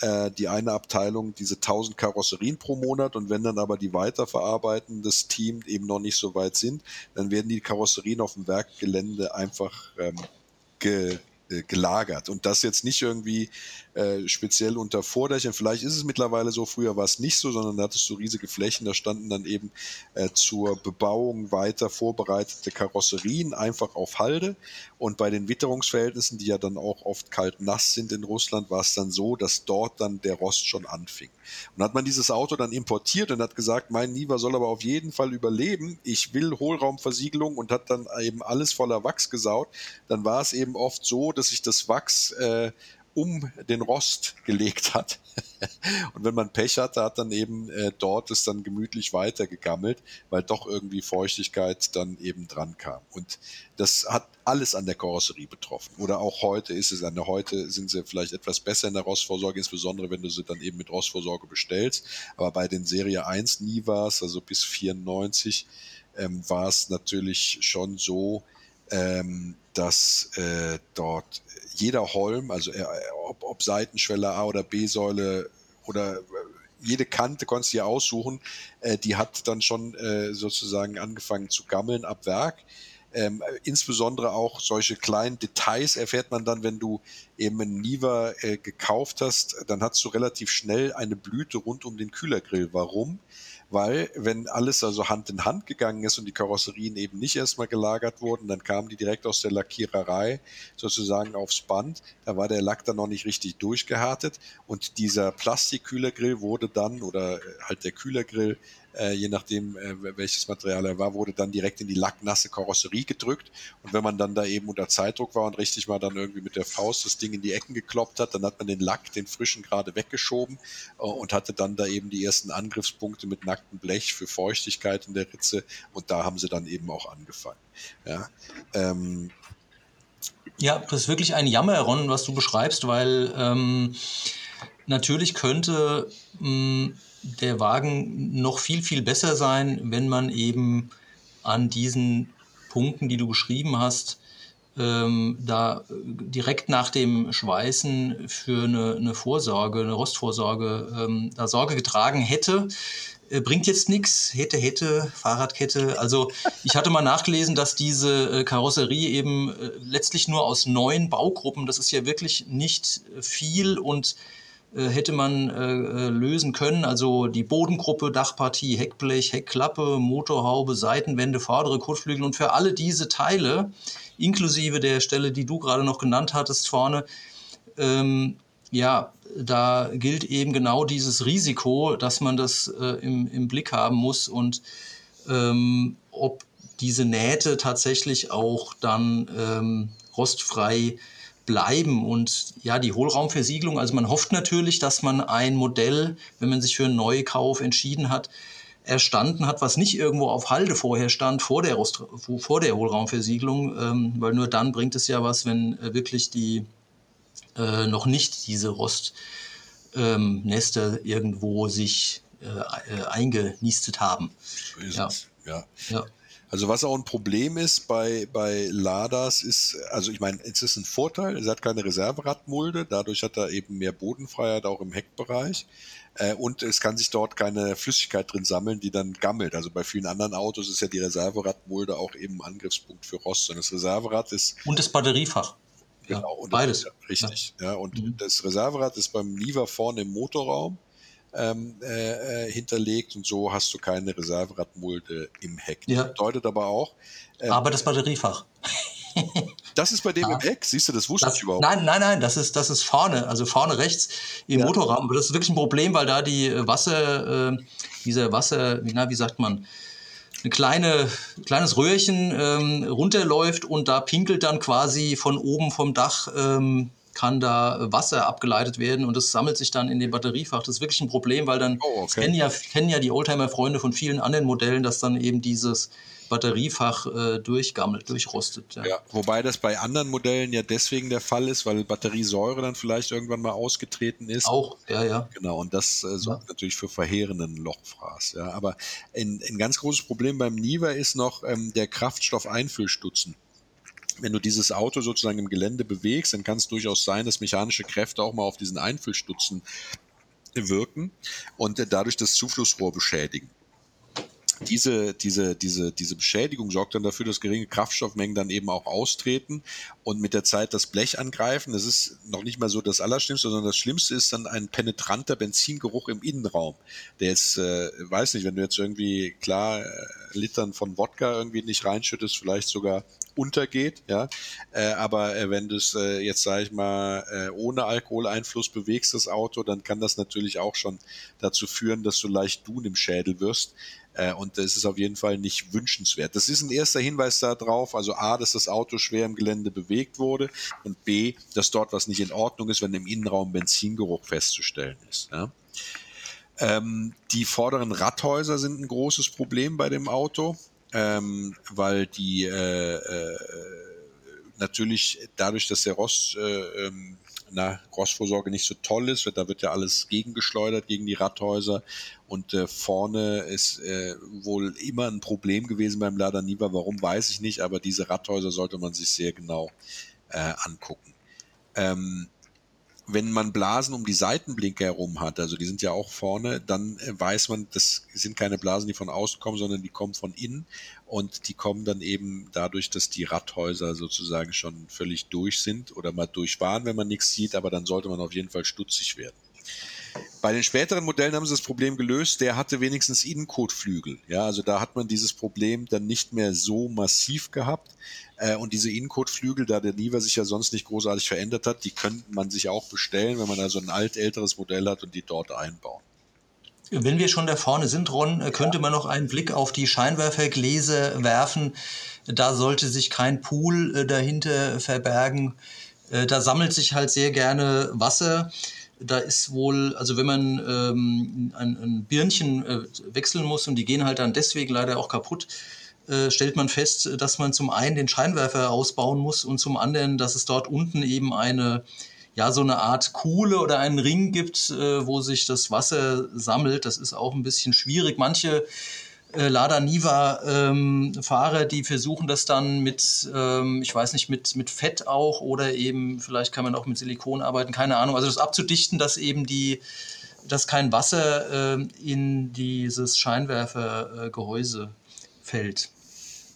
äh, die eine Abteilung diese 1000 Karosserien pro Monat und wenn dann aber die weiterverarbeiten, das Team eben noch nicht so weit sind, dann werden die Karosserien auf dem Werkgelände einfach ähm, ge gelagert. Und das jetzt nicht irgendwie äh, speziell unter Vordächern. Vielleicht ist es mittlerweile so, früher war es nicht so, sondern da hattest du riesige Flächen, da standen dann eben äh, zur Bebauung weiter vorbereitete Karosserien einfach auf Halde und bei den Witterungsverhältnissen, die ja dann auch oft kalt-nass sind in Russland, war es dann so, dass dort dann der Rost schon anfing. Und hat man dieses Auto dann importiert und hat gesagt, mein Niva soll aber auf jeden Fall überleben, ich will Hohlraumversiegelung und hat dann eben alles voller Wachs gesaut, dann war es eben oft so, dass sich das Wachs äh, um den Rost gelegt hat. und wenn man Pech hatte, hat dann eben äh, dort es dann gemütlich weitergegammelt, weil doch irgendwie Feuchtigkeit dann eben dran kam. Und das hat alles an der Karosserie betroffen. Oder auch heute ist es eine, heute sind sie vielleicht etwas besser in der Rostvorsorge, insbesondere wenn du sie dann eben mit Rostvorsorge bestellst. Aber bei den Serie 1 nie war es, also bis 94, ähm, war es natürlich schon so, ähm, dass äh, dort jeder Holm, also äh, ob, ob Seitenschwelle A oder B-Säule oder äh, jede Kante konntest du dir aussuchen, äh, die hat dann schon sozusagen angefangen zu gammeln ab Werk. Ähm, insbesondere auch solche kleinen Details erfährt man dann, wenn du eben einen Niva äh, gekauft hast, dann hast du relativ schnell eine Blüte rund um den Kühlergrill. Warum? weil wenn alles also Hand in Hand gegangen ist und die Karosserien eben nicht erstmal gelagert wurden, dann kamen die direkt aus der Lackiererei sozusagen aufs Band. Da war der Lack dann noch nicht richtig durchgehärtet und dieser Plastikkühlergrill wurde dann oder halt der Kühlergrill äh, je nachdem äh, welches Material er war, wurde dann direkt in die lacknasse Karosserie gedrückt. Und wenn man dann da eben unter Zeitdruck war und richtig mal dann irgendwie mit der Faust das Ding in die Ecken gekloppt hat, dann hat man den Lack, den frischen gerade weggeschoben äh, und hatte dann da eben die ersten Angriffspunkte mit nacktem Blech für Feuchtigkeit in der Ritze. Und da haben sie dann eben auch angefangen. Ja, ähm, ja das ist wirklich ein Jammer, Ron, was du beschreibst, weil ähm, natürlich könnte mh, mm, der Wagen noch viel, viel besser sein, wenn man eben an diesen Punkten, die du beschrieben hast, ähm, da direkt nach dem Schweißen für eine, eine Vorsorge, eine Rostvorsorge, ähm, da Sorge getragen hätte. Äh, bringt jetzt nichts, hätte, hätte, Fahrradkette. Also ich hatte mal nachgelesen, dass diese äh, Karosserie eben äh, letztlich nur aus neun Baugruppen, das ist ja wirklich nicht viel und äh, hätte man äh, äh, lösen können. Also die Bodengruppe, Dachpartie, Heckblech, Heckklappe, Motorhaube, Seitenwände, vordere Kotflügel und für alle diese Teile, inklusive der Stelle, die du gerade noch genannt hattest vorne, ähm, ja, da gilt eben genau dieses Risiko, dass man das äh, im, im Blick haben muss und ähm, ob diese Nähte tatsächlich auch dann ähm, rostfrei bleiben. Und ja, die Hohlraumversiegelung, also man hofft natürlich, dass man ein Modell, wenn man sich für einen Neukauf entschieden hat, erstanden hat, was nicht irgendwo auf Halde vorher stand, vor der, Rost, vor der Hohlraumversiegelung, ähm, weil nur dann bringt es ja was, wenn äh, wirklich die äh, noch nicht diese Rostnester ähm, irgendwo sich äh, äh, eingenistet haben. So ja. Ja. ja. Also was auch ein Problem ist bei, bei Ladas ist, also ich meine, es ist ein Vorteil, es hat keine Reserveradmulde, dadurch hat er eben mehr Bodenfreiheit auch im Heckbereich äh, und es kann sich dort keine Flüssigkeit drin sammeln, die dann gammelt. Also bei vielen anderen Autos ist ja die Reserveradmulde auch eben Angriffspunkt für Rost. Und das Reserverad ist... Und das Batteriefach. Genau, ja, beides. Das, richtig. Ja. ja und mhm. das Reserverad ist beim Niva vorne im Motorraum ähm, äh, äh, hinterlegt und so hast du keine Reserveradmulde im Heck. Das ja. bedeutet aber auch. Ähm, aber das Batteriefach. Das ist bei dem ja. im Heck, siehst du, das wusste das, ich überhaupt Nein, nein, nein, das ist, das ist vorne, also vorne rechts im ja. Motorraum. Aber das ist wirklich ein Problem, weil da die Wasser, äh, dieser Wasser, na, wie sagt man, ein kleine, kleines Röhrchen ähm, runterläuft und da pinkelt dann quasi von oben vom Dach ähm, kann da Wasser abgeleitet werden und das sammelt sich dann in dem Batteriefach. Das ist wirklich ein Problem, weil dann oh, okay. kennen, ja, kennen ja die Oldtimer-Freunde von vielen anderen Modellen, dass dann eben dieses Batteriefach äh, durchgammelt, durchrostet. Ja. ja. wobei das bei anderen Modellen ja deswegen der Fall ist, weil Batteriesäure dann vielleicht irgendwann mal ausgetreten ist. Auch, ja, ja. Genau, und das äh, sorgt ja. natürlich für verheerenden Lochfraß. Ja. Aber ein, ein ganz großes Problem beim Niva ist noch ähm, der Kraftstoffeinfüllstutzen wenn du dieses Auto sozusagen im Gelände bewegst, dann kann es durchaus sein, dass mechanische Kräfte auch mal auf diesen Einfüllstutzen wirken und dadurch das Zuflussrohr beschädigen. Diese, diese, diese, diese Beschädigung sorgt dann dafür, dass geringe Kraftstoffmengen dann eben auch austreten und mit der Zeit das Blech angreifen. Das ist noch nicht mal so das Allerschlimmste, sondern das Schlimmste ist dann ein penetranter Benzingeruch im Innenraum. Der jetzt, äh, weiß nicht, wenn du jetzt irgendwie klar äh, Litern von Wodka irgendwie nicht reinschüttest, vielleicht sogar untergeht, ja. Äh, aber äh, wenn du es äh, jetzt, sage ich mal, äh, ohne Alkoholeinfluss bewegst, das Auto, dann kann das natürlich auch schon dazu führen, dass du leicht Dun im Schädel wirst. Äh, und das ist auf jeden Fall nicht wünschenswert. Das ist ein erster Hinweis darauf, also A, dass das Auto schwer im Gelände bewegt wurde und B, dass dort was nicht in Ordnung ist, wenn im Innenraum Benzingeruch festzustellen ist. Ja. Ähm, die vorderen Radhäuser sind ein großes Problem bei dem Auto, ähm, weil die äh, äh, natürlich dadurch, dass der Rost äh, ähm, na, Rostvorsorge nicht so toll ist, da wird ja alles gegengeschleudert gegen die Radhäuser und äh, vorne ist äh, wohl immer ein Problem gewesen beim Lada Niva. Warum weiß ich nicht, aber diese Radhäuser sollte man sich sehr genau äh, angucken. Ähm, wenn man Blasen um die Seitenblinker herum hat, also die sind ja auch vorne, dann äh, weiß man, das sind keine Blasen, die von außen kommen, sondern die kommen von innen und die kommen dann eben dadurch, dass die Radhäuser sozusagen schon völlig durch sind oder mal durch waren, wenn man nichts sieht, aber dann sollte man auf jeden Fall stutzig werden. Bei den späteren Modellen haben sie das Problem gelöst, der hatte wenigstens Innenkotflügel. Ja, also da hat man dieses Problem dann nicht mehr so massiv gehabt. Äh, und diese Innenkotflügel, da der Niva sich ja sonst nicht großartig verändert hat, die könnte man sich auch bestellen, wenn man also ein alt älteres Modell hat und die dort einbauen. Wenn wir schon da vorne sind, Ron, äh, könnte man noch einen Blick auf die Scheinwerfergläser werfen. Da sollte sich kein Pool äh, dahinter verbergen. Da sammelt sich halt sehr gerne Wasser. Da ist wohl, also wenn man ähm, ein, ein Birnchen äh, wechseln muss und die gehen halt dann deswegen leider auch kaputt, äh, stellt man fest, dass man zum einen den Scheinwerfer ausbauen muss und zum anderen, dass es dort unten eben eine, ja, so eine Art Kuhle oder einen Ring gibt, äh, wo sich das Wasser sammelt. Das ist auch ein bisschen schwierig. Manche äh, Lada Niva ähm, Fahrer, die versuchen das dann mit, ähm, ich weiß nicht, mit, mit Fett auch oder eben, vielleicht kann man auch mit Silikon arbeiten, keine Ahnung. Also das abzudichten, dass eben die, dass kein Wasser äh, in dieses Scheinwerfergehäuse fällt.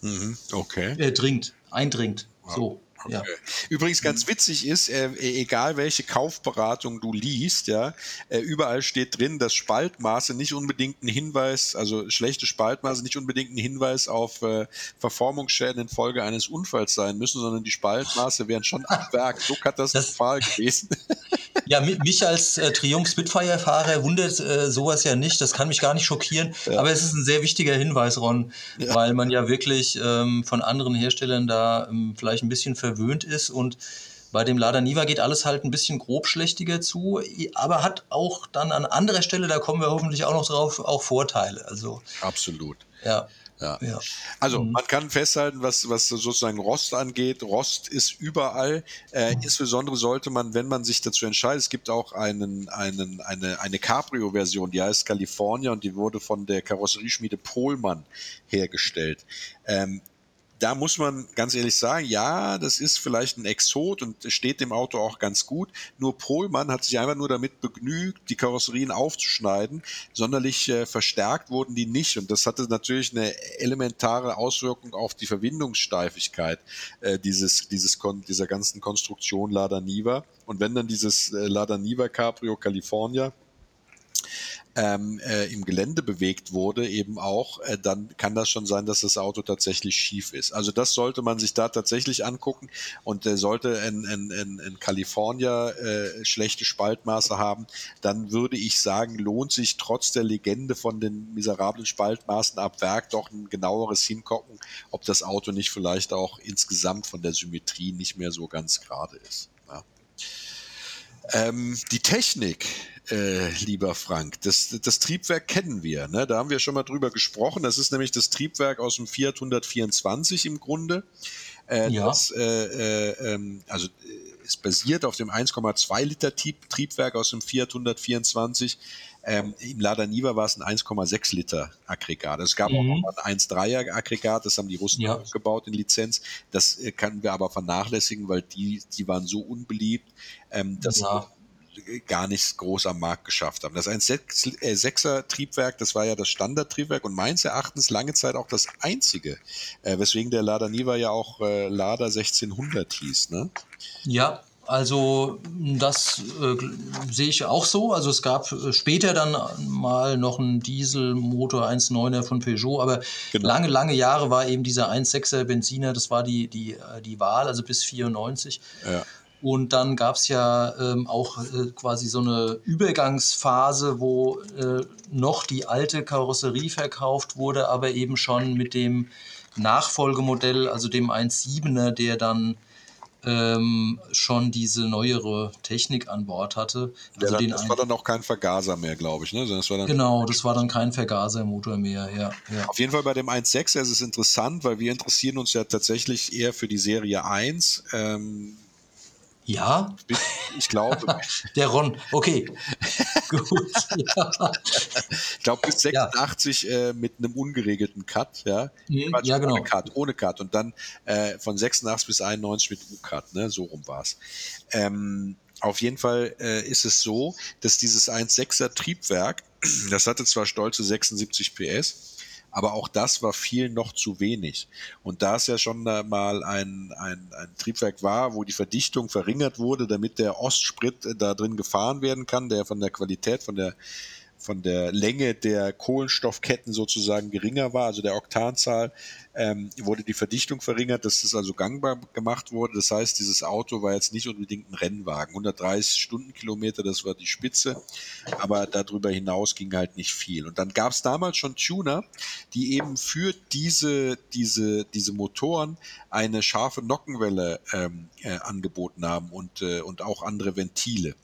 Mhm, okay. Äh, dringt, eindringt. So. Ja. Übrigens ganz witzig ist, äh, e-, egal welche Kaufberatung du liest, ja, äh, überall steht drin, dass Spaltmaße nicht unbedingt ein Hinweis, also schlechte Spaltmaße nicht unbedingt ein Hinweis auf äh, Verformungsschäden infolge eines Unfalls sein müssen, sondern die Spaltmaße wären schon am Werk so katastrophal das, gewesen. Ja, mich als äh, Triumph Spitfire-Fahrer wundert äh, sowas ja nicht. Das kann mich gar nicht schockieren. Ja. Aber es ist ein sehr wichtiger Hinweis, Ron, ja. weil man ja wirklich ähm, von anderen Herstellern da ähm, vielleicht ein bisschen verwöhnt ist und bei dem Lada Niva geht alles halt ein bisschen grobschlächtiger zu, aber hat auch dann an anderer Stelle, da kommen wir hoffentlich auch noch drauf, auch Vorteile. Also absolut. Ja. Ja. ja. Also mhm. man kann festhalten, was, was sozusagen Rost angeht, Rost ist überall. Äh, mhm. Insbesondere sollte man, wenn man sich dazu entscheidet, es gibt auch einen, einen, eine, eine Cabrio-Version, die heißt California und die wurde von der Karosserieschmiede Pohlmann hergestellt. Ähm, da muss man ganz ehrlich sagen, ja, das ist vielleicht ein Exot und steht dem Auto auch ganz gut. Nur Pohlmann hat sich einfach nur damit begnügt, die Karosserien aufzuschneiden. Sonderlich äh, verstärkt wurden die nicht. Und das hatte natürlich eine elementare Auswirkung auf die Verwindungssteifigkeit äh, dieses, dieses, dieser ganzen Konstruktion Lada Niva. Und wenn dann dieses äh, Lada Niva Cabrio California ähm, äh, im Gelände bewegt wurde, eben auch, äh, dann kann das schon sein, dass das Auto tatsächlich schief ist. Also das sollte man sich da tatsächlich angucken und äh, sollte in, in, in, in California äh, schlechte Spaltmaße haben, dann würde ich sagen, lohnt sich trotz der Legende von den miserablen Spaltmaßen ab Werk doch ein genaueres Hingucken, ob das Auto nicht vielleicht auch insgesamt von der Symmetrie nicht mehr so ganz gerade ist. Ähm, die Technik, äh, lieber Frank, das, das Triebwerk kennen wir. Ne? Da haben wir schon mal drüber gesprochen. Das ist nämlich das Triebwerk aus dem Fiat 124 im Grunde. Äh, ja. Das, äh, äh, ähm, also äh, es basiert auf dem 1,2 Liter Triebwerk aus dem Fiat 124. Ähm, Im Lada Niva war es ein 1,6 Liter Aggregat. Es gab mhm. auch noch ein 1,3er Aggregat, das haben die Russen ja. aufgebaut in Lizenz. Das äh, können wir aber vernachlässigen, weil die, die waren so unbeliebt, ähm, dass ja. gar nichts groß am Markt geschafft haben. Das 1,6er äh, Triebwerk, das war ja das Standardtriebwerk und meines Erachtens lange Zeit auch das einzige, äh, weswegen der Lada Niva ja auch äh, Lada 1600 hieß. Ne? Ja, also das äh, sehe ich auch so. Also es gab äh, später dann mal noch einen Dieselmotor 1.9er von Peugeot, aber genau. lange, lange Jahre war eben dieser 1.6er Benziner, das war die, die, äh, die Wahl, also bis 94. Ja. Und dann gab es ja ähm, auch äh, quasi so eine Übergangsphase, wo äh, noch die alte Karosserie verkauft wurde, aber eben schon mit dem Nachfolgemodell, also dem 1.7er, der dann ähm, schon diese neuere Technik an Bord hatte. Also dann, das war dann auch kein Vergaser mehr, glaube ich. Ne? Das war dann genau, das war dann kein Vergasermotor mehr. Ja, ja. Auf jeden Fall bei dem 1.6 ist es interessant, weil wir interessieren uns ja tatsächlich eher für die Serie 1. Ähm, ja? Ich glaube. Der Ron, okay. Gut. Ja. Ich glaube bis 86 ja. äh, mit einem ungeregelten Cut, ja. Mhm, ja, genau. Ohne Cut, ohne Cut. Und dann äh, von 86 bis 91 mit U-Cut, ne? So rum war es. Ähm, auf jeden Fall äh, ist es so, dass dieses 1.6er Triebwerk, das hatte zwar stolze 76 PS, aber auch das war viel noch zu wenig. Und da es ja schon mal ein, ein, ein Triebwerk war, wo die Verdichtung verringert wurde, damit der Ostsprit äh, da drin gefahren werden kann, der von der Qualität, von der von der Länge der Kohlenstoffketten sozusagen geringer war, also der Oktanzahl, ähm, wurde die Verdichtung verringert, dass das also gangbar gemacht wurde. Das heißt, dieses Auto war jetzt nicht unbedingt ein Rennwagen. 130 Stundenkilometer, das war die Spitze, aber darüber hinaus ging halt nicht viel. Und dann gab es damals schon Tuner, die eben für diese, diese, diese Motoren eine scharfe Nockenwelle ähm, äh, angeboten haben und, äh, und auch andere Ventile.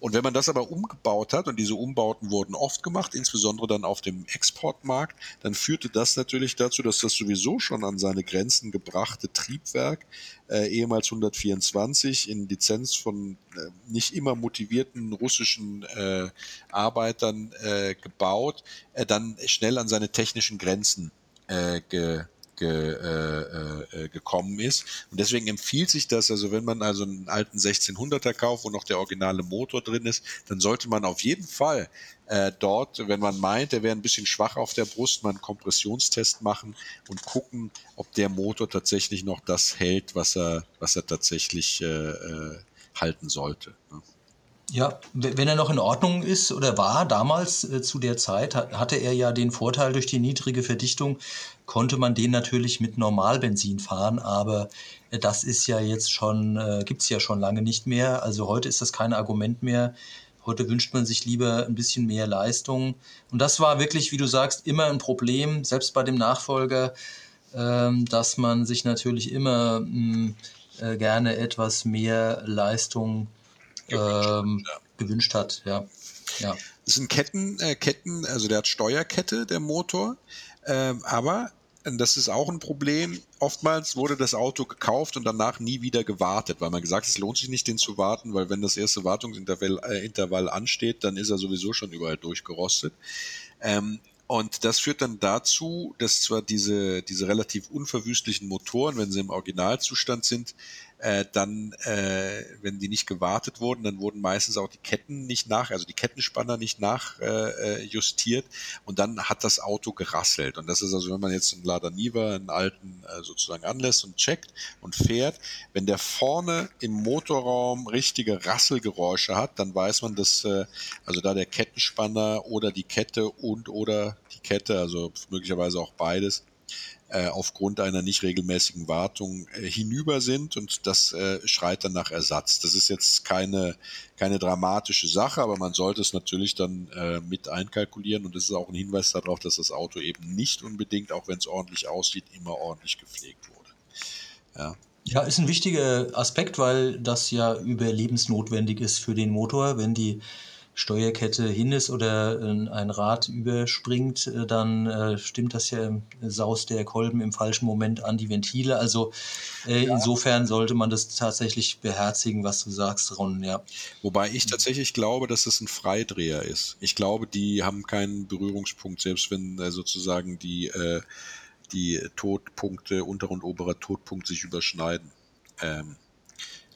Und wenn man das aber umgebaut hat, und diese Umbauten wurden oft gemacht, insbesondere dann auf dem Exportmarkt, dann führte das natürlich dazu, dass das sowieso schon an seine Grenzen gebrachte Triebwerk, äh, ehemals 124, in Lizenz von äh, nicht immer motivierten russischen äh, Arbeitern äh, gebaut, äh, dann schnell an seine technischen Grenzen äh, ge ge, äh, äh, gekommen ist. Und deswegen empfiehlt sich das, also wenn man also einen alten 1600er kauft, wo noch der originale Motor drin ist, dann sollte man auf jeden Fall äh, dort, wenn man meint, der wäre ein bisschen schwach auf der Brust, mal einen Kompressionstest machen und gucken, ob der Motor tatsächlich noch das hält, was er, was er tatsächlich äh, äh halten sollte. Ne? Ja, wenn er noch in Ordnung ist oder war damals äh, zu der Zeit, hatte er ja den Vorteil durch die niedrige Verdichtung, konnte man den natürlich mit Normalbenzin fahren, aber äh, das ist ja jetzt schon, äh, gibt es ja schon lange nicht mehr. Also heute ist das kein Argument mehr. Heute wünscht man sich lieber ein bisschen mehr Leistung. Und das war wirklich, wie du sagst, immer ein Problem, selbst bei dem Nachfolger, ähm, dass man sich natürlich immer hm, äh, gerne etwas mehr Leistung ähm, ja. gewünscht hat. Ja. Ja. Das sind Ketten, äh, Ketten, also der hat Steuerkette, der Motor, ähm, aber das ist auch ein Problem. Oftmals wurde das Auto gekauft und danach nie wieder gewartet, weil man gesagt hat, es lohnt sich nicht, den zu warten, weil wenn das erste Wartungsintervall äh, Intervall ansteht, dann ist er sowieso schon überall durchgerostet. Ähm, und das führt dann dazu, dass zwar diese, diese relativ unverwüstlichen Motoren, wenn sie im Originalzustand sind, äh, dann, äh, wenn die nicht gewartet wurden, dann wurden meistens auch die Ketten nicht nach, also die Kettenspanner nicht nachjustiert äh, und dann hat das Auto gerasselt. Und das ist also, wenn man jetzt einen Lada Niva, einen alten äh, sozusagen anlässt und checkt und fährt, wenn der vorne im Motorraum richtige Rasselgeräusche hat, dann weiß man, dass äh, also da der Kettenspanner oder die Kette und oder die Kette, also möglicherweise auch beides, äh, aufgrund einer nicht regelmäßigen Wartung äh, hinüber sind und das äh, schreit dann nach Ersatz. Das ist jetzt keine, keine dramatische Sache, aber man sollte es natürlich dann äh, mit einkalkulieren und das ist auch ein Hinweis darauf, dass das Auto eben nicht unbedingt, auch wenn es ordentlich aussieht, immer ordentlich gepflegt wurde. Ja. Ja, ist ein wichtiger Aspekt, weil das ja überlebensnotwendig ist für den Motor. Wenn die Steuerkette hin ist oder ein Rad überspringt, äh, dann äh, stimmt das ja, saust der Kolben im falschen Moment an die Ventile. Also äh, ja. insofern sollte man das tatsächlich beherzigen, was du sagst, Ron, ja. Wobei ich tatsächlich glaube, dass das ein Freidreher ist. Ich glaube, die haben keinen Berührungspunkt, selbst wenn äh, sozusagen die, äh, die Todpunkte, unterer und oberer Todpunkt sich überschneiden. Ähm,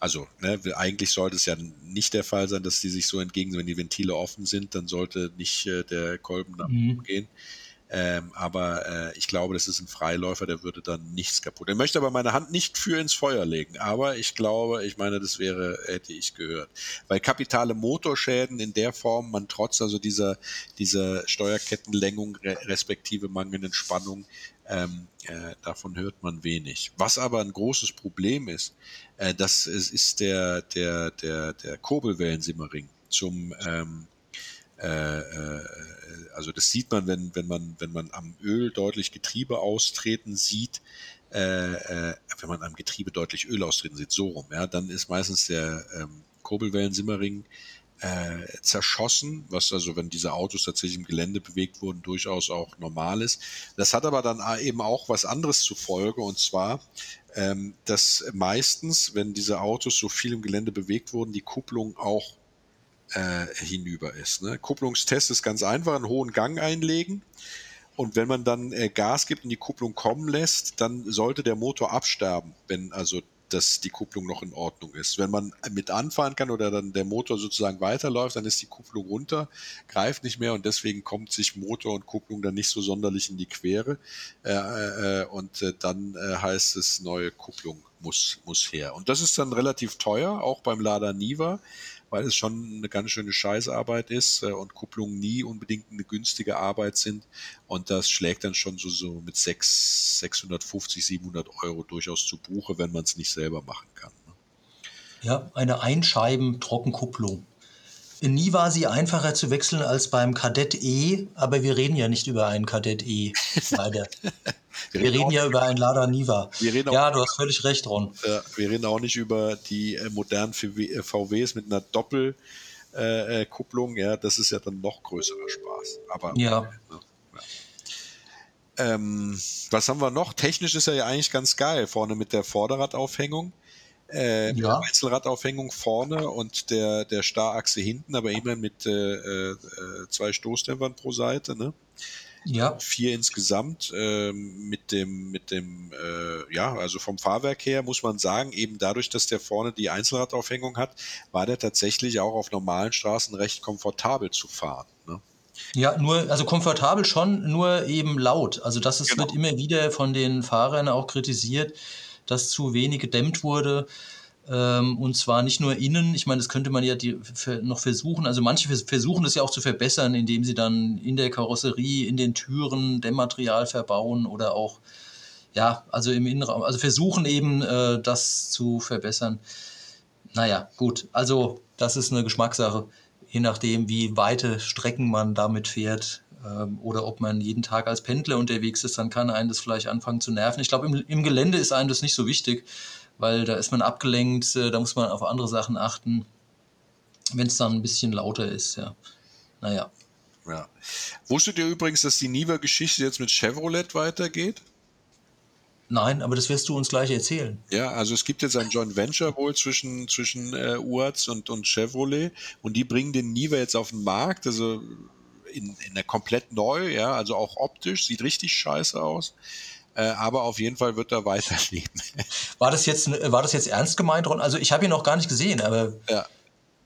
also ne, eigentlich sollte es ja nicht der Fall sein, dass die sich so entgegen, wenn die Ventile offen sind, dann sollte nicht äh, der Kolben nach oben mhm. gehen. Ähm, aber äh, ich glaube, das ist ein Freiläufer, der würde dann nichts kaputt. Er möchte aber meine Hand nicht für ins Feuer legen. Aber ich glaube, ich meine, das wäre, hätte ich gehört. Weil kapitale Motorschäden in der Form, man trotz also dieser, dieser Steuerkettenlängung respektive mangelnden Spannung ähm, äh, davon hört man wenig. Was aber ein großes Problem ist, äh, das ist, ist der, der, der, der Kurbelwellensimmering zum ähm, äh, äh, also das sieht man, wenn, wenn man, wenn man am Öl deutlich Getriebe austreten sieht, äh, äh, wenn man am Getriebe deutlich Öl austreten sieht, so rum, ja, dann ist meistens der ähm, Kurbelwellensimmering äh, zerschossen, was also, wenn diese Autos tatsächlich im Gelände bewegt wurden, durchaus auch normal ist. Das hat aber dann eben auch was anderes zur Folge, und zwar, ähm, dass meistens, wenn diese Autos so viel im Gelände bewegt wurden, die Kupplung auch äh, hinüber ist. Ne? Kupplungstest ist ganz einfach, einen hohen Gang einlegen. Und wenn man dann äh, Gas gibt und die Kupplung kommen lässt, dann sollte der Motor absterben, wenn also dass die Kupplung noch in Ordnung ist. Wenn man mit anfahren kann oder dann der Motor sozusagen weiterläuft, dann ist die Kupplung runter, greift nicht mehr und deswegen kommt sich Motor und Kupplung dann nicht so sonderlich in die Quere. Äh, äh, und äh, dann äh, heißt es, neue Kupplung muss, muss her. Und das ist dann relativ teuer, auch beim Lada Niva weil es schon eine ganz schöne Scheißarbeit ist äh, und Kupplungen nie unbedingt eine günstige Arbeit sind. Und das schlägt dann schon so, so mit 6, 650, 700 Euro durchaus zu Buche, wenn man es nicht selber machen kann. Ne? Ja, eine Einscheiben-Trockenkupplung. Nie war sie einfacher zu wechseln als beim Kadett E, aber wir reden ja nicht über einen Kadett E, leider. wir, wir reden, ja über einen Lada Niva. ja, du hast völlig recht, Ron. Ja, wir reden auch nicht über die äh, modernen VWs äh, mit einer Doppelkupplung. Äh, ja, das ist ja dann noch größerer Spaß. Aber ja. Ne, ja. Ähm, was haben wir noch? Technisch ist er ja eigentlich ganz geil. Vorne mit der Vorderradaufhängung äh, mit ja. Einzelradaufhängung vorne und der, der Starrachse hinten, aber immer mit äh, äh, zwei Stoßdämpfern pro Seite, ne? Ja. Vier insgesamt äh, mit dem, mit dem, äh, ja, also vom Fahrwerk her muss man sagen, eben dadurch, dass der vorne die Einzelradaufhängung hat, war der tatsächlich auch auf normalen Straßen recht komfortabel zu fahren. Ne? Ja, nur, also komfortabel schon, nur eben laut. Also das ist, genau. wird immer wieder von den Fahrern auch kritisiert dass zu wenig gedämmt wurde. Ähm, und zwar nicht nur innen, ich meine, das könnte man ja die, für, noch versuchen. Also manche versuchen das ja auch zu verbessern, indem sie dann in der Karosserie, in den Türen Dämmmaterial verbauen oder auch, ja, also im Innenraum, also versuchen eben äh, das zu verbessern. Naja, gut, also das ist eine Geschmackssache, je nachdem, wie weite Strecken man damit fährt ähm, oder ob man jeden Tag als Pendler unterwegs ist, dann kann einen das vielleicht anfangen zu nerven. Ich glaube, im, im Gelände ist einem das nicht so wichtig, weil da ist man abgelenkt, äh, da muss man auf andere Sachen achten, wenn es dann ein bisschen lauter ist, ja. Naja. Ja. Wusstet ihr übrigens, dass die Niva-Geschichte jetzt mit Chevrolet weitergeht? Nein, aber das wirst du uns gleich erzählen. Ja, also es gibt jetzt ein Joint Venture wohl zwischen, zwischen äh, UAZ und, und Chevrolet und die bringen den Niva jetzt auf den Markt. Also in, in der komplett neu, ja, also auch optisch, sieht richtig scheiße aus. Äh, aber auf jeden Fall wird er weiterleben. War das jetzt, war das jetzt ernst gemeint, Ron? Also ich habe ihn noch gar nicht gesehen, aber. Ja.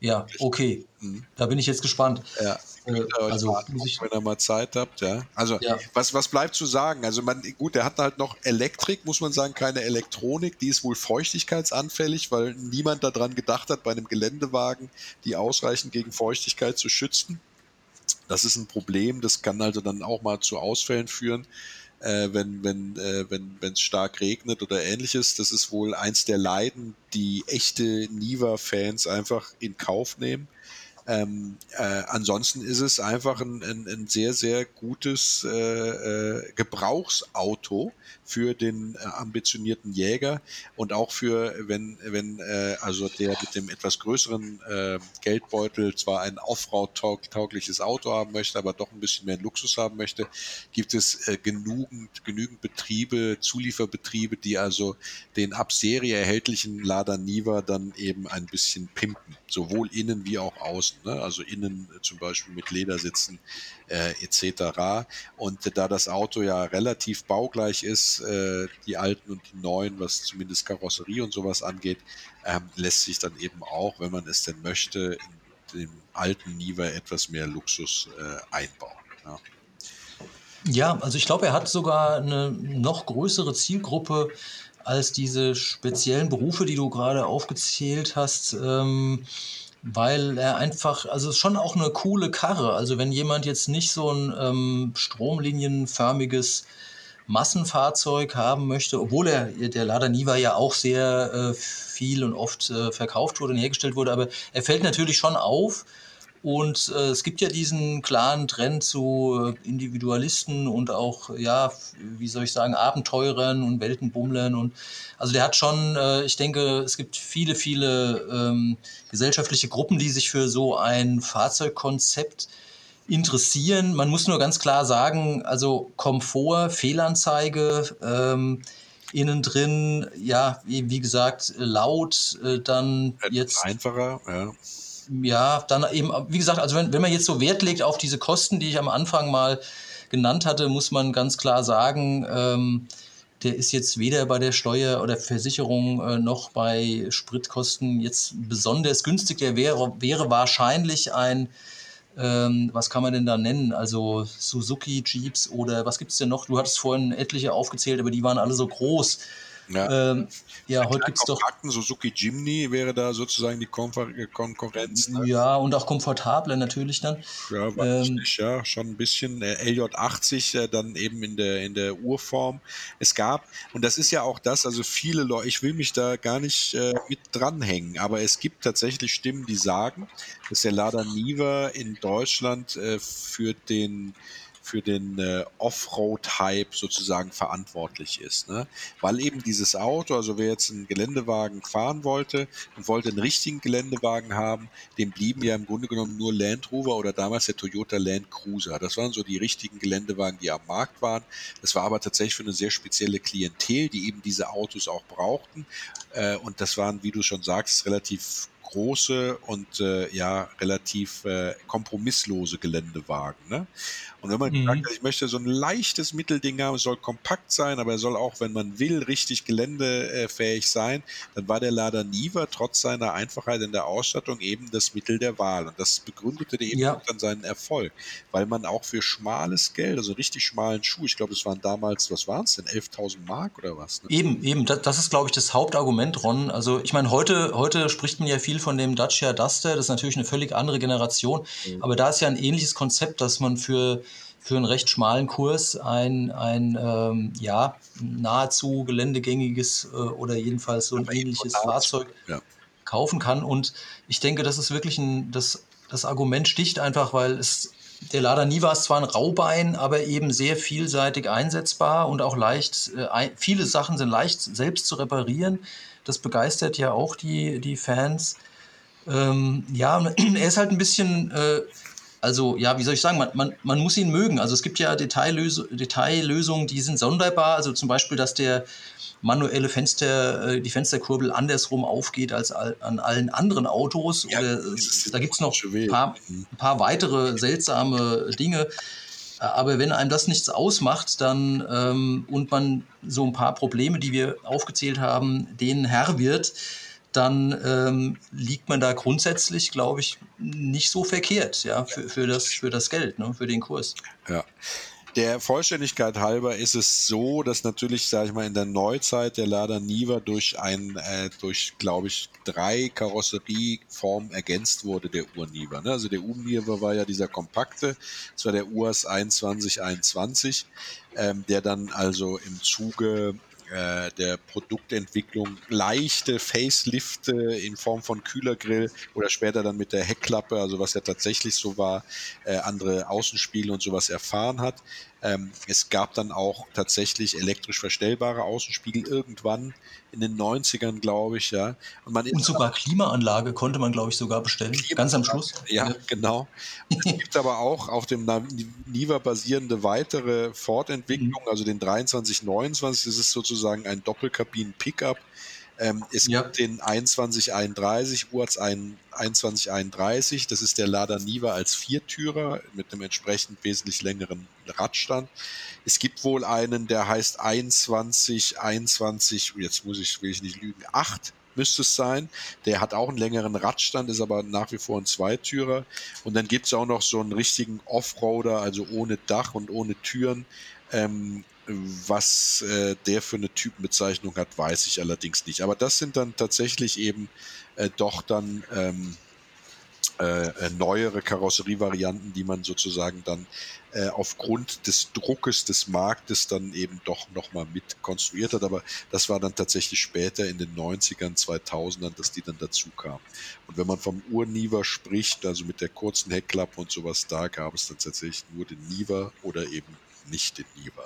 Ja, okay. Mhm. Da bin ich jetzt gespannt. Ja. Äh, also, warten, wenn ihr mal Zeit habt, ja. Also, ja. Was, was bleibt zu sagen? Also, man, gut, der hat halt noch Elektrik, muss man sagen, keine Elektronik. Die ist wohl feuchtigkeitsanfällig, weil niemand daran gedacht hat, bei einem Geländewagen die ausreichend gegen Feuchtigkeit zu schützen. Das ist ein Problem, das kann also dann auch mal zu Ausfällen führen, äh, wenn wenn äh, wenn wenn es stark regnet oder ähnliches. Das ist wohl eins der Leiden, die echte Niva-Fans einfach in Kauf nehmen. Ähm, äh, ansonsten ist es einfach ein, ein, ein sehr, sehr gutes äh, äh, Gebrauchsauto für den äh, ambitionierten Jäger und auch für, wenn, wenn äh, also der mit dem etwas größeren äh, Geldbeutel zwar ein Offroad-taugliches Auto haben möchte, aber doch ein bisschen mehr Luxus haben möchte, gibt es äh, genügend, genügend Betriebe, Zulieferbetriebe, die also den ab Serie erhältlichen Lada Niva dann eben ein bisschen pimpen, sowohl innen wie auch außen müssen. Ne? Also innen zum Beispiel mit Ledersitzen äh, etc. Und da das Auto ja relativ baugleich ist, äh, die alten und die neuen, was zumindest Karosserie und sowas angeht, ähm, lässt sich dann eben auch, wenn man es denn möchte, in dem alten Niva etwas mehr Luxus äh, einbauen. Ja. Ja, also ich glaube, er hat sogar eine noch größere Zielgruppe als diese speziellen Berufe, die du gerade aufgezählt hast. Ähm, weil er einfach, also es ist schon auch eine coole Karre. Also wenn jemand jetzt nicht so ein ähm, stromlinienförmiges Massenfahrzeug haben möchte, obwohl er, der Lada Niva ja auch sehr äh, viel und oft äh, verkauft wurde und hergestellt wurde, aber er fällt natürlich schon auf, und äh, es gibt ja diesen klaren Trend zu äh, Individualisten und auch, ja, wie soll ich sagen, Abenteurern und Weltenbummlern. Und also der hat schon, äh, ich denke, es gibt viele, viele ähm, gesellschaftliche Gruppen, die sich für so ein Fahrzeugkonzept interessieren. Man muss nur ganz klar sagen, also Komfort, Fehlanzeige, ähm, innen drin, ja, wie, wie gesagt, laut, äh, dann jetzt. Einfacher, ja ja, dann eben, wie gesagt, also wenn, wenn man jetzt so Wert legt auf diese Kosten, die ich am Anfang mal genannt hatte, muss man ganz klar sagen, ähm, der ist jetzt weder bei der Steuer oder Versicherung äh, noch bei Spritkosten jetzt besonders günstig. Der wäre, wäre wahrscheinlich ein, ähm, was kann man denn da nennen? Also Suzuki, Jeeps oder was gibt es denn noch? Du hattest vorhin etliche aufgezählt, aber die waren alle so groß. Ja, ähm, ja heute gibt es doch. Suzuki Jimny wäre da sozusagen die Konkurrenz. Ne? Ja, und auch komfortabler natürlich dann. Ja, weiß ähm, nicht, ja, schon ein bisschen. Äh, LJ80 äh, dann eben in der, in der Urform. Es gab, und das ist ja auch das, also viele Leute, ich will mich da gar nicht äh, mit dranhängen, aber es gibt tatsächlich Stimmen, die sagen, dass der Lada Niva in Deutschland äh, für den für den äh, Offroad-Hype sozusagen verantwortlich ist. Ne? Weil eben dieses Auto, also wer jetzt einen Geländewagen fahren wollte und wollte einen richtigen Geländewagen haben, dem blieben ja im Grunde genommen nur Land Rover oder damals der Toyota Land Cruiser. Das waren so die richtigen Geländewagen, die am Markt waren. Das war aber tatsächlich für eine sehr spezielle Klientel, die eben diese Autos auch brauchten. Äh, und das waren, wie du schon sagst, relativ große und äh, ja relativ äh, kompromisslose Geländewagen. Ne? Und wenn man mhm. sagt, ich möchte so ein leichtes Mittelding haben, es soll kompakt sein, aber er soll auch, wenn man will, richtig geländefähig sein, dann war der Lada Niva trotz seiner Einfachheit in der Ausstattung eben das Mittel der Wahl. Und das begründete eben ja. dann seinen Erfolg, weil man auch für schmales Geld, also richtig schmalen Schuh, ich glaube, das waren damals, was waren es denn, 11.000 Mark oder was? Ne? Eben, eben, das, das ist, glaube ich, das Hauptargument, Ron. Also ich meine, heute, heute spricht man ja viel von dem Dacia Duster, das ist natürlich eine völlig andere Generation, mhm. aber da ist ja ein ähnliches Konzept, dass man für für einen recht schmalen Kurs ein, ein ähm, ja, nahezu geländegängiges äh, oder jedenfalls so ein Aber ähnliches Fahrzeug ja. kaufen kann. Und ich denke, das ist wirklich ein, das, das Argument sticht einfach, weil es, der Lada Niva ist zwar ein Raubein, aber eben sehr vielseitig einsetzbar und auch leicht, äh, viele Sachen sind leicht selbst zu reparieren. Das begeistert ja auch die, die Fans. Ähm, ja, er ist halt ein bisschen äh, also ja, wie soll ich sagen, man, man, man muss ihn mögen. Also es gibt ja Detaillös Detaillösungen, die sind sonderbar. Also zum Beispiel, dass der manuelle Fenster, äh, die Fensterkurbel andersrum aufgeht als an allen anderen Autos. Ja, Oder da gibt es noch ein paar, ein paar weitere seltsame Dinge. Aber wenn einem das nichts ausmacht, dann ähm, und man so ein paar Probleme, die wir aufgezählt haben, denen Herr wird, dann ähm, liegt man da grundsätzlich, glaube ich, nicht so verkehrt, ja, für, für, das, für das Geld, ne, für den Kurs. Ja. Der Vollständigkeit halber ist es so, dass natürlich, sage ich mal, in der Neuzeit der Lada Niva durch ein, äh, durch, glaube ich, drei Karosserieformen ergänzt wurde, der Urniva. Ne? Also der Urniva war ja dieser kompakte, das war der UAS 2121, ähm, der dann also im Zuge äh, der Produktentwicklung leichte Facelifte in Form von Kühlergrill oder später dann mit der Heckklappe, also was ja tatsächlich so war, äh, andere Außenspiele und sowas erfahren hat. Ähm, es gab dann auch tatsächlich elektrisch verstellbare Außenspiegel irgendwann in den 90ern, glaube ich, ja. Und, man und sogar Klimaanlage konnte man, glaube ich, sogar bestellen. Ganz am Schluss. Ja, ja. genau. es gibt aber auch auf dem Niva basierende weitere Fortentwicklung, mhm. also den 2329, das ist sozusagen ein Doppelkabinen-Pickup ähm, es ja. gibt den 2131, UAZ 2131, das ist der Lada Niva als Viertürer mit einem entsprechend wesentlich längeren Radstand. Es gibt wohl einen, der heißt 2121, jetzt muss ich, will ich nicht lügen, 8 müsste es sein. Der hat auch einen längeren Radstand, ist aber nach wie vor ein Zweitürer. Und dann gibt es auch noch so einen richtigen Offroader, also ohne Dach und ohne Türen. Ähm, was äh, der für eine Typenbezeichnung hat, weiß ich allerdings nicht. Aber das sind dann tatsächlich eben äh, doch dann ähm, äh, äh neuere Karosserievarianten, die man sozusagen dann äh, aufgrund des Druckes des Marktes dann eben doch nochmal mit konstruiert hat. Aber das war dann tatsächlich später in den 90ern, 2000ern, dass die dann dazu kamen. Und wenn man vom Urniva spricht, also mit der kurzen Heckklappe und sowas, da gab es dann tatsächlich nur den Niva oder eben nicht den Niva.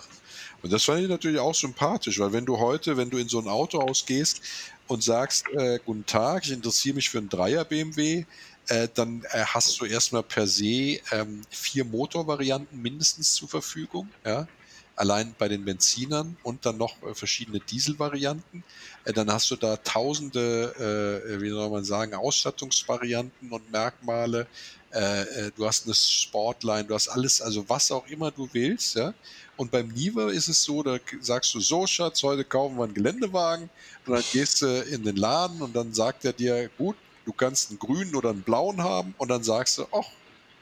Und das fand ich natürlich auch sympathisch, weil wenn du heute, wenn du in so ein Autohaus gehst und sagst, äh, guten Tag, ich interessiere mich für einen Dreier BMW, äh, dann äh, hast du erstmal per se ähm, vier Motorvarianten mindestens zur Verfügung. Ja? allein bei den Benzinern und dann noch äh, verschiedene Dieselvarianten. Äh, dann hast du da tausende, äh, wie soll man sagen, Ausstattungsvarianten und Merkmale. Du hast eine Sportline, du hast alles, also was auch immer du willst, ja. Und beim Niva ist es so, da sagst du so, Schatz, heute kaufen wir einen Geländewagen und dann gehst du in den Laden und dann sagt er dir, gut, du kannst einen grünen oder einen blauen haben und dann sagst du, ach,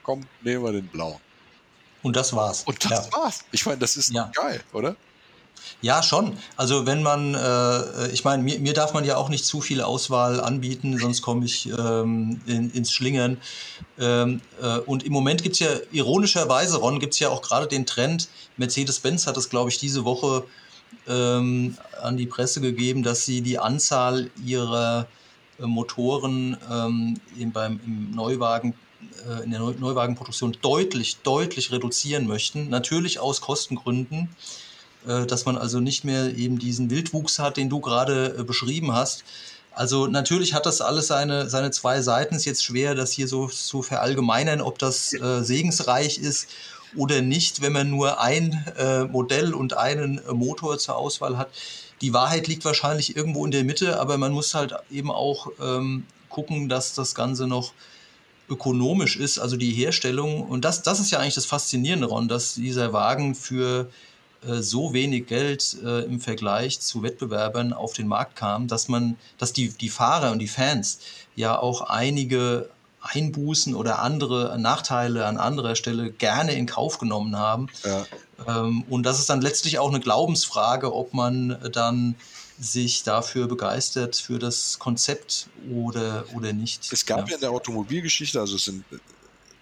komm, nehmen wir den blauen. Und das war's. Und das ja. war's. Ich meine, das ist ja. geil, oder? Ja, schon. Also wenn man, äh, ich meine, mir, mir, darf man ja auch nicht zu viel Auswahl anbieten, sonst komme ich ähm, in, ins Schlingern. Ähm, äh, und im Moment gibt es ja, ironischerweise, Ron, gibt es ja auch gerade den Trend, Mercedes-Benz hat es, glaube ich, diese Woche ähm, an die Presse gegeben, dass sie die Anzahl ihrer äh, Motoren ähm, im, beim, im Neuwagen äh, in der Neuwagenproduktion deutlich, deutlich reduzieren möchten. Natürlich aus Kostengründen, dass man also nicht mehr eben diesen Wildwuchs hat, den du gerade äh, beschrieben hast. Also natürlich hat das alles seine, seine zwei Seiten. Es ist jetzt schwer, das hier so zu verallgemeinern, ob das äh, segensreich ist oder nicht, wenn man nur ein äh, Modell und einen äh, Motor zur Auswahl hat. Die Wahrheit liegt wahrscheinlich irgendwo in der Mitte, aber man muss halt eben auch ähm, gucken, dass das Ganze noch ökonomisch ist, also die Herstellung. Und das, das ist ja eigentlich das Faszinierende, Ron, dass dieser Wagen für äh, so wenig Geld äh, im Vergleich zu Wettbewerbern auf den Markt kam, dass man, dass die, die Fahrer und die Fans ja auch einige Einbußen oder andere Nachteile an anderer Stelle gerne in Kauf genommen haben. Ja. Ähm, und das ist dann letztlich auch eine Glaubensfrage, ob man dann sich dafür begeistert, für das Konzept oder, oder nicht. Es gab ja, ja in der Automobilgeschichte, also es sind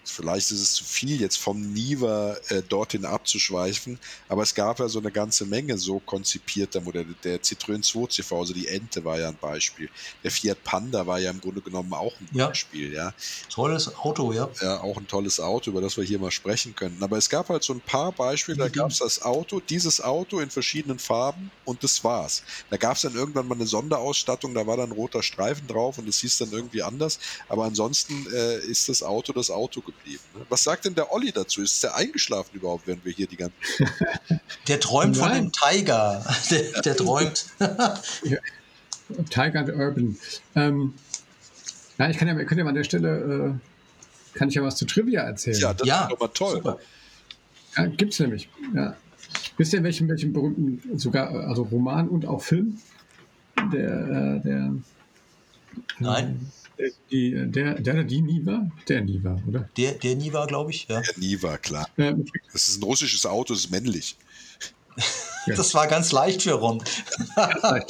vielleicht ist es zu viel, jetzt vom Niva äh, dorthin abzuschweifen, aber es gab ja so eine ganze Menge so konzipierter Modelle. Der Citroën 2CV, also die Ente war ja ein Beispiel. Der Fiat Panda war ja im Grunde genommen auch ein ja. Beispiel, ja. Tolles Auto, ja. Ja, auch ein tolles Auto, über das wir hier mal sprechen können. Aber es gab halt so ein paar Beispiele, da mhm. gab es das Auto, dieses Auto in verschiedenen Farben und das war's. Da gab es dann irgendwann mal eine Sonderausstattung, da war dann roter Streifen drauf und es hieß dann irgendwie anders. Aber ansonsten äh, ist das Auto das Auto gewesen geblieben. Ne? Was sagt denn der Olli dazu? Ist der eingeschlafen überhaupt, wenn wir hier die ganze Der träumt Nein. von dem Tiger. Der, der träumt. Tiger Urban. Ähm, ja, ich kann ja, könnt ja mal an der Stelle äh, kann ich ja was zu Trivia erzählen. Ja, das ja, ist doch mal toll. Super. Ja, es nämlich. Ja. Wisst ihr, in welchem, welchem berühmten, sogar also Roman und auch Film, der, äh, der Nein. Die, der, der, die Niva? Der Niva, oder? Der, der Niva, glaube ich, ja. Der Niva, klar. Ähm, das ist ein russisches Auto, das ist männlich. Das war ganz leicht für Ron. ja,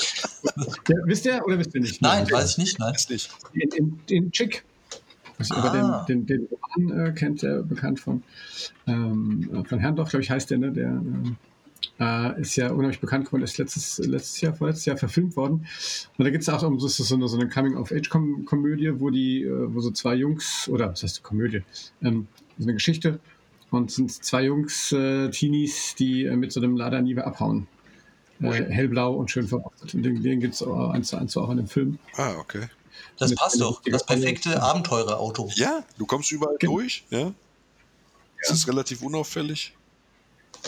wisst ihr oder wisst ihr nicht? Nein, weiß ich nicht. Nein. nicht. Den, den, den Chick. Ah. Den, den, den Roman äh, kennt ihr bekannt von, ähm, von Herrndorf, glaube ich, heißt der, ne? Der, ähm, äh, ist ja unheimlich bekannt geworden, ist letztes, letztes Jahr, vorletztes Jahr verfilmt worden. Und da geht es auch um so, so eine, so eine Coming-of-Age-Komödie, wo die, äh, wo so zwei Jungs, oder was heißt Komödie, ähm, so eine Geschichte, und sind zwei Jungs, äh, Teenies, die äh, mit so einem Lada Nive abhauen. Äh, hellblau und schön verrostet. Und den, den gibt es eins zu eins auch in dem Film. Ah, okay. Das passt doch. Das perfekte Abenteurerauto. Ja, du kommst überall genau. durch. Ja. Es ja. ist relativ unauffällig.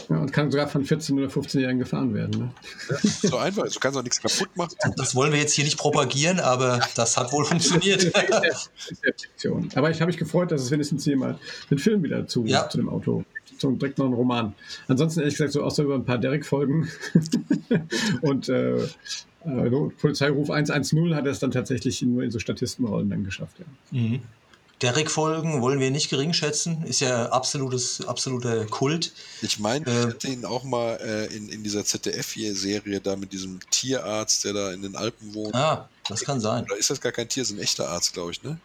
Ja, und kann sogar von 14- oder 15-Jährigen gefahren werden. Ne? Ja, so einfach, du kannst auch nichts kaputt machen. Das wollen wir jetzt hier nicht propagieren, aber das hat wohl funktioniert. Aber ich habe mich gefreut, dass es wenigstens mal einen Film wieder zu, ja. zu dem Auto so direkt noch einen Roman. Ansonsten ehrlich gesagt so außer über ein paar Derek-Folgen und äh, äh, Polizeiruf 110 hat er es dann tatsächlich nur in so Statistenrollen dann geschafft. Ja. Mhm. Derrick-Folgen wollen wir nicht gering schätzen. Ist ja absolutes, absoluter Kult. Ich meine, äh, ich hätte ihn auch mal äh, in, in dieser ZDF-Serie da mit diesem Tierarzt, der da in den Alpen wohnt. Ah, das kann sein. Oder ist das gar kein Tier, ist ein echter Arzt, glaube ich, ne?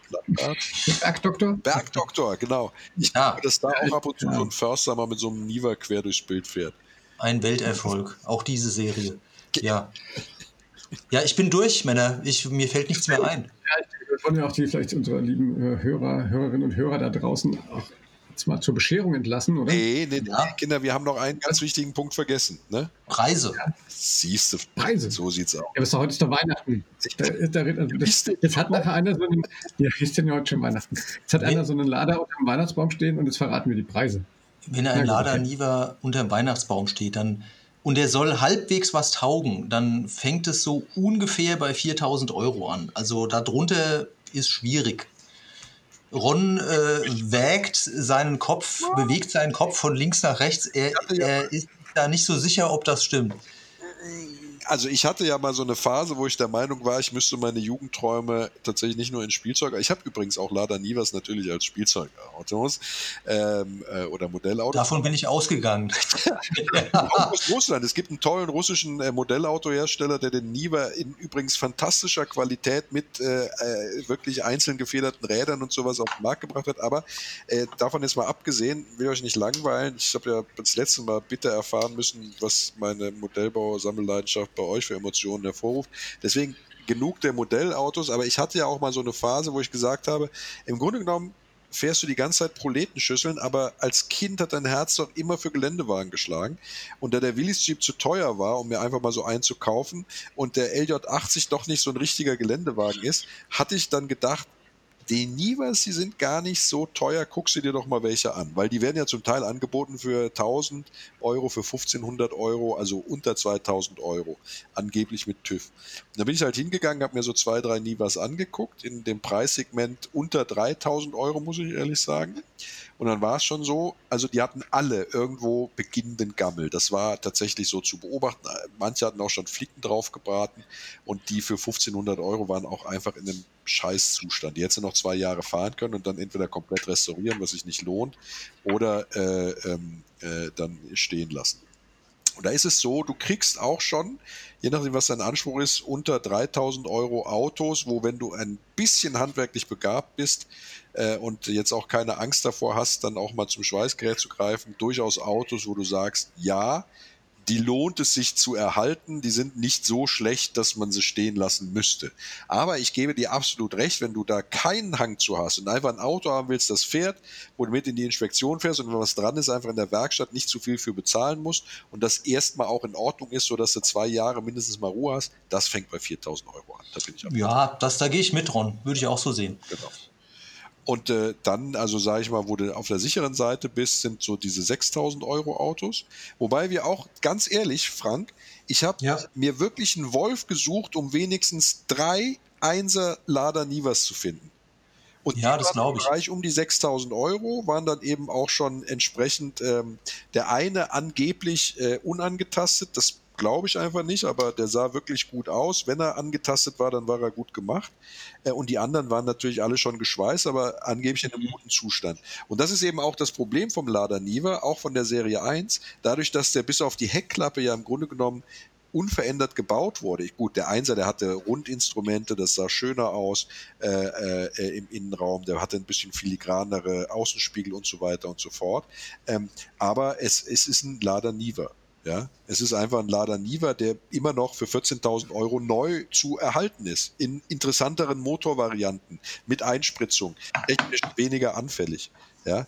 Bergdoktor? Bergdoktor, genau. Ich ja. glaube, dass da auch ab und zu ja. so ein Förster mal mit so einem Niva quer durchs Bild fährt. Ein Welterfolg, auch diese Serie. Ja. Ja, ich bin durch, Männer. Ich, mir fällt nichts mehr ein. Ja, wir wollen ja auch die vielleicht unsere lieben äh, Hörer, Hörerinnen und Hörer da draußen auch jetzt mal zur Bescherung entlassen, oder? Nee, nee, nee, ja. Kinder, wir haben noch einen ganz wichtigen Punkt vergessen. Ne? Preise. Ja. Siehst du, Preise. So sieht's aus. Ja, aber heute ist doch Weihnachten. Da, da, das, jetzt hat nachher einer so einen, ja, ist denn heute schon Weihnachten? Jetzt hat nee. einer so einen Lader auf dem Weihnachtsbaum stehen und jetzt verraten wir die Preise. Wenn ein Lada Niva unter dem Weihnachtsbaum steht, dann und der soll halbwegs was taugen, dann fängt es so ungefähr bei 4000 Euro an. Also darunter ist schwierig. Ron äh, wägt seinen Kopf, bewegt seinen Kopf von links nach rechts. Er, er ist da nicht so sicher, ob das stimmt also ich hatte ja mal so eine Phase, wo ich der Meinung war, ich müsste meine Jugendträume tatsächlich nicht nur in Spielzeug, ich habe übrigens auch Lada Nivas natürlich als Spielzeugautos ähm, äh, oder Modellautos. Davon bin ich ausgegangen. auch aus Russland. Es gibt einen tollen russischen äh, Modellautohersteller, der den Niva in übrigens fantastischer Qualität mit äh, äh, wirklich einzeln gefederten Rädern und sowas auf den Markt gebracht hat. Aber äh, davon jetzt mal abgesehen, will ich euch nicht langweilen. Ich habe ja das letzte Mal bitter erfahren müssen, was meine Modellbau-Sammelleidenschaft bei euch für Emotionen hervorruft. Deswegen genug der Modellautos, aber ich hatte ja auch mal so eine Phase, wo ich gesagt habe, im Grunde genommen fährst du die ganze Zeit Proletenschüsseln, aber als Kind hat dein Herz doch immer für Geländewagen geschlagen. Und da der Willys Jeep zu teuer war, um mir einfach mal so einen zu kaufen und der LJ80 doch nicht so ein richtiger Geländewagen ist, hatte ich dann gedacht, die Nivas, die sind gar nicht so teuer, guck sie dir doch mal welche an, weil die werden ja zum Teil angeboten für 1000 Euro, für 1500 Euro, also unter 2000 Euro, angeblich mit TÜV. Und da bin ich halt hingegangen, habe mir so zwei, drei Nivas angeguckt, in dem Preissegment unter 3000 Euro, muss ich ehrlich sagen. Und dann war es schon so, also die hatten alle irgendwo beginnenden Gammel. Das war tatsächlich so zu beobachten. Manche hatten auch schon Flicken draufgebraten und die für 1500 Euro waren auch einfach in einem Scheißzustand. Die hätten noch zwei Jahre fahren können und dann entweder komplett restaurieren, was sich nicht lohnt, oder äh, ähm, äh, dann stehen lassen. Und da ist es so, du kriegst auch schon, je nachdem, was dein Anspruch ist, unter 3000 Euro Autos, wo, wenn du ein bisschen handwerklich begabt bist äh, und jetzt auch keine Angst davor hast, dann auch mal zum Schweißgerät zu greifen, durchaus Autos, wo du sagst, ja, die lohnt es sich zu erhalten. Die sind nicht so schlecht, dass man sie stehen lassen müsste. Aber ich gebe dir absolut recht, wenn du da keinen Hang zu hast und einfach ein Auto haben willst, das fährt, wo du mit in die Inspektion fährst und wenn was dran ist, einfach in der Werkstatt nicht zu viel für bezahlen musst und das erstmal auch in Ordnung ist, sodass du zwei Jahre mindestens mal Ruhe hast, das fängt bei 4000 Euro an. Da bin ich ja, das, da gehe ich mit, Ron. Würde ich auch so sehen. Genau. Und äh, dann, also sage ich mal, wo du auf der sicheren Seite bist, sind so diese 6000 Euro Autos. Wobei wir auch, ganz ehrlich, Frank, ich habe ja. mir wirklich einen Wolf gesucht, um wenigstens drei Einser Lader Nivas zu finden. Und ja, das glaube ich. Bereich um die 6000 Euro waren dann eben auch schon entsprechend ähm, der eine angeblich äh, unangetastet. Das glaube ich einfach nicht, aber der sah wirklich gut aus. Wenn er angetastet war, dann war er gut gemacht. Äh, und die anderen waren natürlich alle schon geschweißt, aber angeblich in einem guten Zustand. Und das ist eben auch das Problem vom Lada Niva, auch von der Serie 1. Dadurch, dass der bis auf die Heckklappe ja im Grunde genommen unverändert gebaut wurde. Gut, der Einser, der hatte Rundinstrumente, das sah schöner aus äh, äh, im Innenraum, der hatte ein bisschen filigranere Außenspiegel und so weiter und so fort. Ähm, aber es, es ist ein Lada Niva. Ja, es ist einfach ein Lada Niva, der immer noch für 14.000 Euro neu zu erhalten ist. In interessanteren Motorvarianten, mit Einspritzung, technisch weniger anfällig. Ja,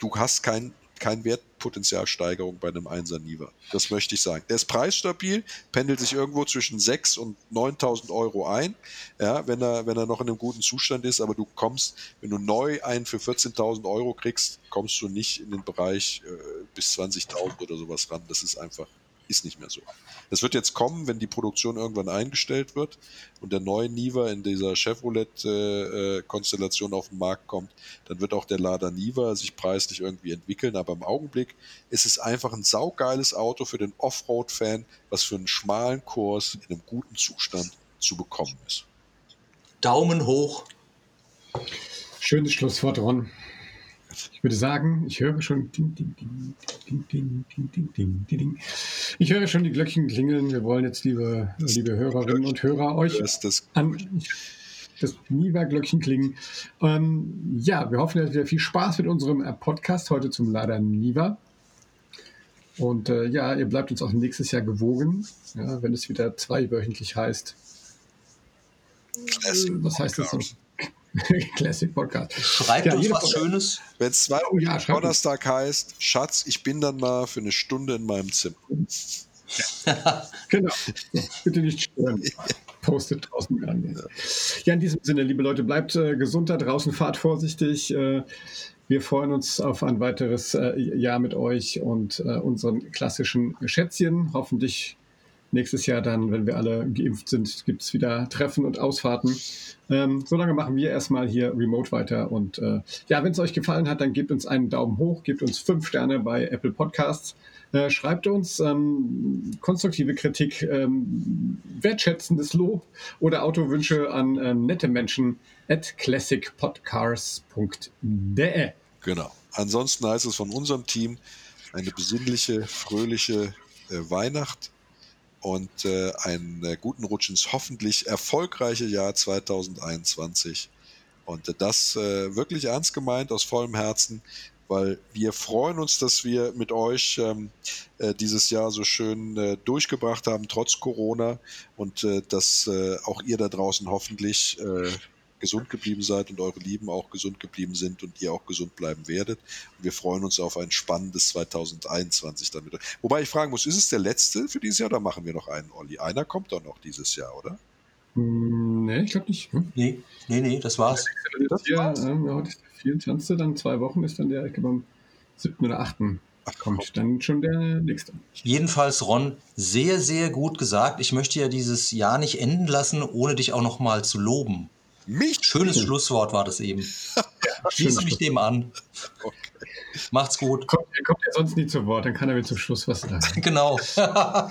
du hast kein kein Wertpotenzialsteigerung bei einem 1er Niva. Das möchte ich sagen. Der ist preisstabil, pendelt sich irgendwo zwischen 6 und 9.000 Euro ein, ja, wenn er, wenn er noch in einem guten Zustand ist, aber du kommst, wenn du neu einen für 14.000 Euro kriegst, kommst du nicht in den Bereich äh, bis 20.000 oder sowas ran. Das ist einfach ist nicht mehr so. Das wird jetzt kommen, wenn die Produktion irgendwann eingestellt wird und der neue Niva in dieser Chevrolet-Konstellation auf den Markt kommt, dann wird auch der Lada Niva sich preislich irgendwie entwickeln. Aber im Augenblick ist es einfach ein saugeiles Auto für den Offroad-Fan, was für einen schmalen Kurs in einem guten Zustand zu bekommen ist. Daumen hoch. Schönes Schlusswort, Ron. Ich würde sagen, ich höre schon ding, ding, ding, ding, ding, ding, ding, ding, ding. Ich höre schon die Glöckchen klingeln. Wir wollen jetzt, liebe, liebe Hörerinnen und Hörer, euch das, an das Niva-Glöckchen klingen. Ähm, ja, wir hoffen, ihr hattet wieder viel Spaß mit unserem Podcast heute zum Lader Niva. Und äh, ja, ihr bleibt uns auch nächstes Jahr gewogen, ja, wenn es wieder zweiwöchentlich heißt. Was heißt das so? Classic Podcast. Schreibt ja, uns was Schönes. Wenn es zwei oh, ja, Donnerstag heißt, Schatz, ich bin dann mal für eine Stunde in meinem Zimmer. genau. Bitte nicht stören. Postet draußen an. Ja, in diesem Sinne, liebe Leute, bleibt äh, gesund da draußen, fahrt vorsichtig. Äh, Wir freuen uns auf ein weiteres äh, Jahr mit euch und äh, unseren klassischen Schätzchen. Hoffentlich nächstes Jahr dann, wenn wir alle geimpft sind, gibt es wieder Treffen und Ausfahrten. Ähm, solange machen wir erstmal hier remote weiter. Und äh, ja, wenn es euch gefallen hat, dann gebt uns einen Daumen hoch, gebt uns fünf Sterne bei Apple Podcasts. Äh, schreibt uns ähm, konstruktive Kritik, ähm, wertschätzendes Lob oder Autowünsche an äh, nette Menschen at classicpodcars.de. Genau. Ansonsten heißt es von unserem Team eine besinnliche, fröhliche äh, Weihnacht und äh, einen äh, guten Rutsch ins hoffentlich erfolgreiche Jahr 2021. Und äh, das äh, wirklich ernst gemeint, aus vollem Herzen, weil wir freuen uns, dass wir mit euch ähm, äh, dieses Jahr so schön äh, durchgebracht haben, trotz Corona, und dass auch ihr da draußen hoffentlich gesund geblieben seid und eure Lieben auch gesund geblieben sind und ihr auch gesund bleiben werdet. Und wir freuen uns auf ein spannendes 2021 damit. Wobei ich fragen muss, ist es der letzte für dieses Jahr oder machen wir noch einen, Olli? Einer kommt doch noch dieses Jahr, oder? Hm, nee, ich glaube nicht. Hm? Nee, nee, nee, das war's. Das ja, war's. Ähm, ja, heute ist der 24. Dann zwei Wochen ist dann der, ich glaube, am 7. oder 8. Ach, kommt dann schon der nächste. Jedenfalls, Ron, sehr, sehr gut gesagt. Ich möchte ja dieses Jahr nicht enden lassen, ohne dich auch noch mal zu loben. Mich? Schönes hm. Schlusswort war das eben. Schließe mich dem an. Okay. Macht's gut. Kommt, er kommt ja sonst nie zu Wort, dann kann er mir zum Schluss was sagen. genau.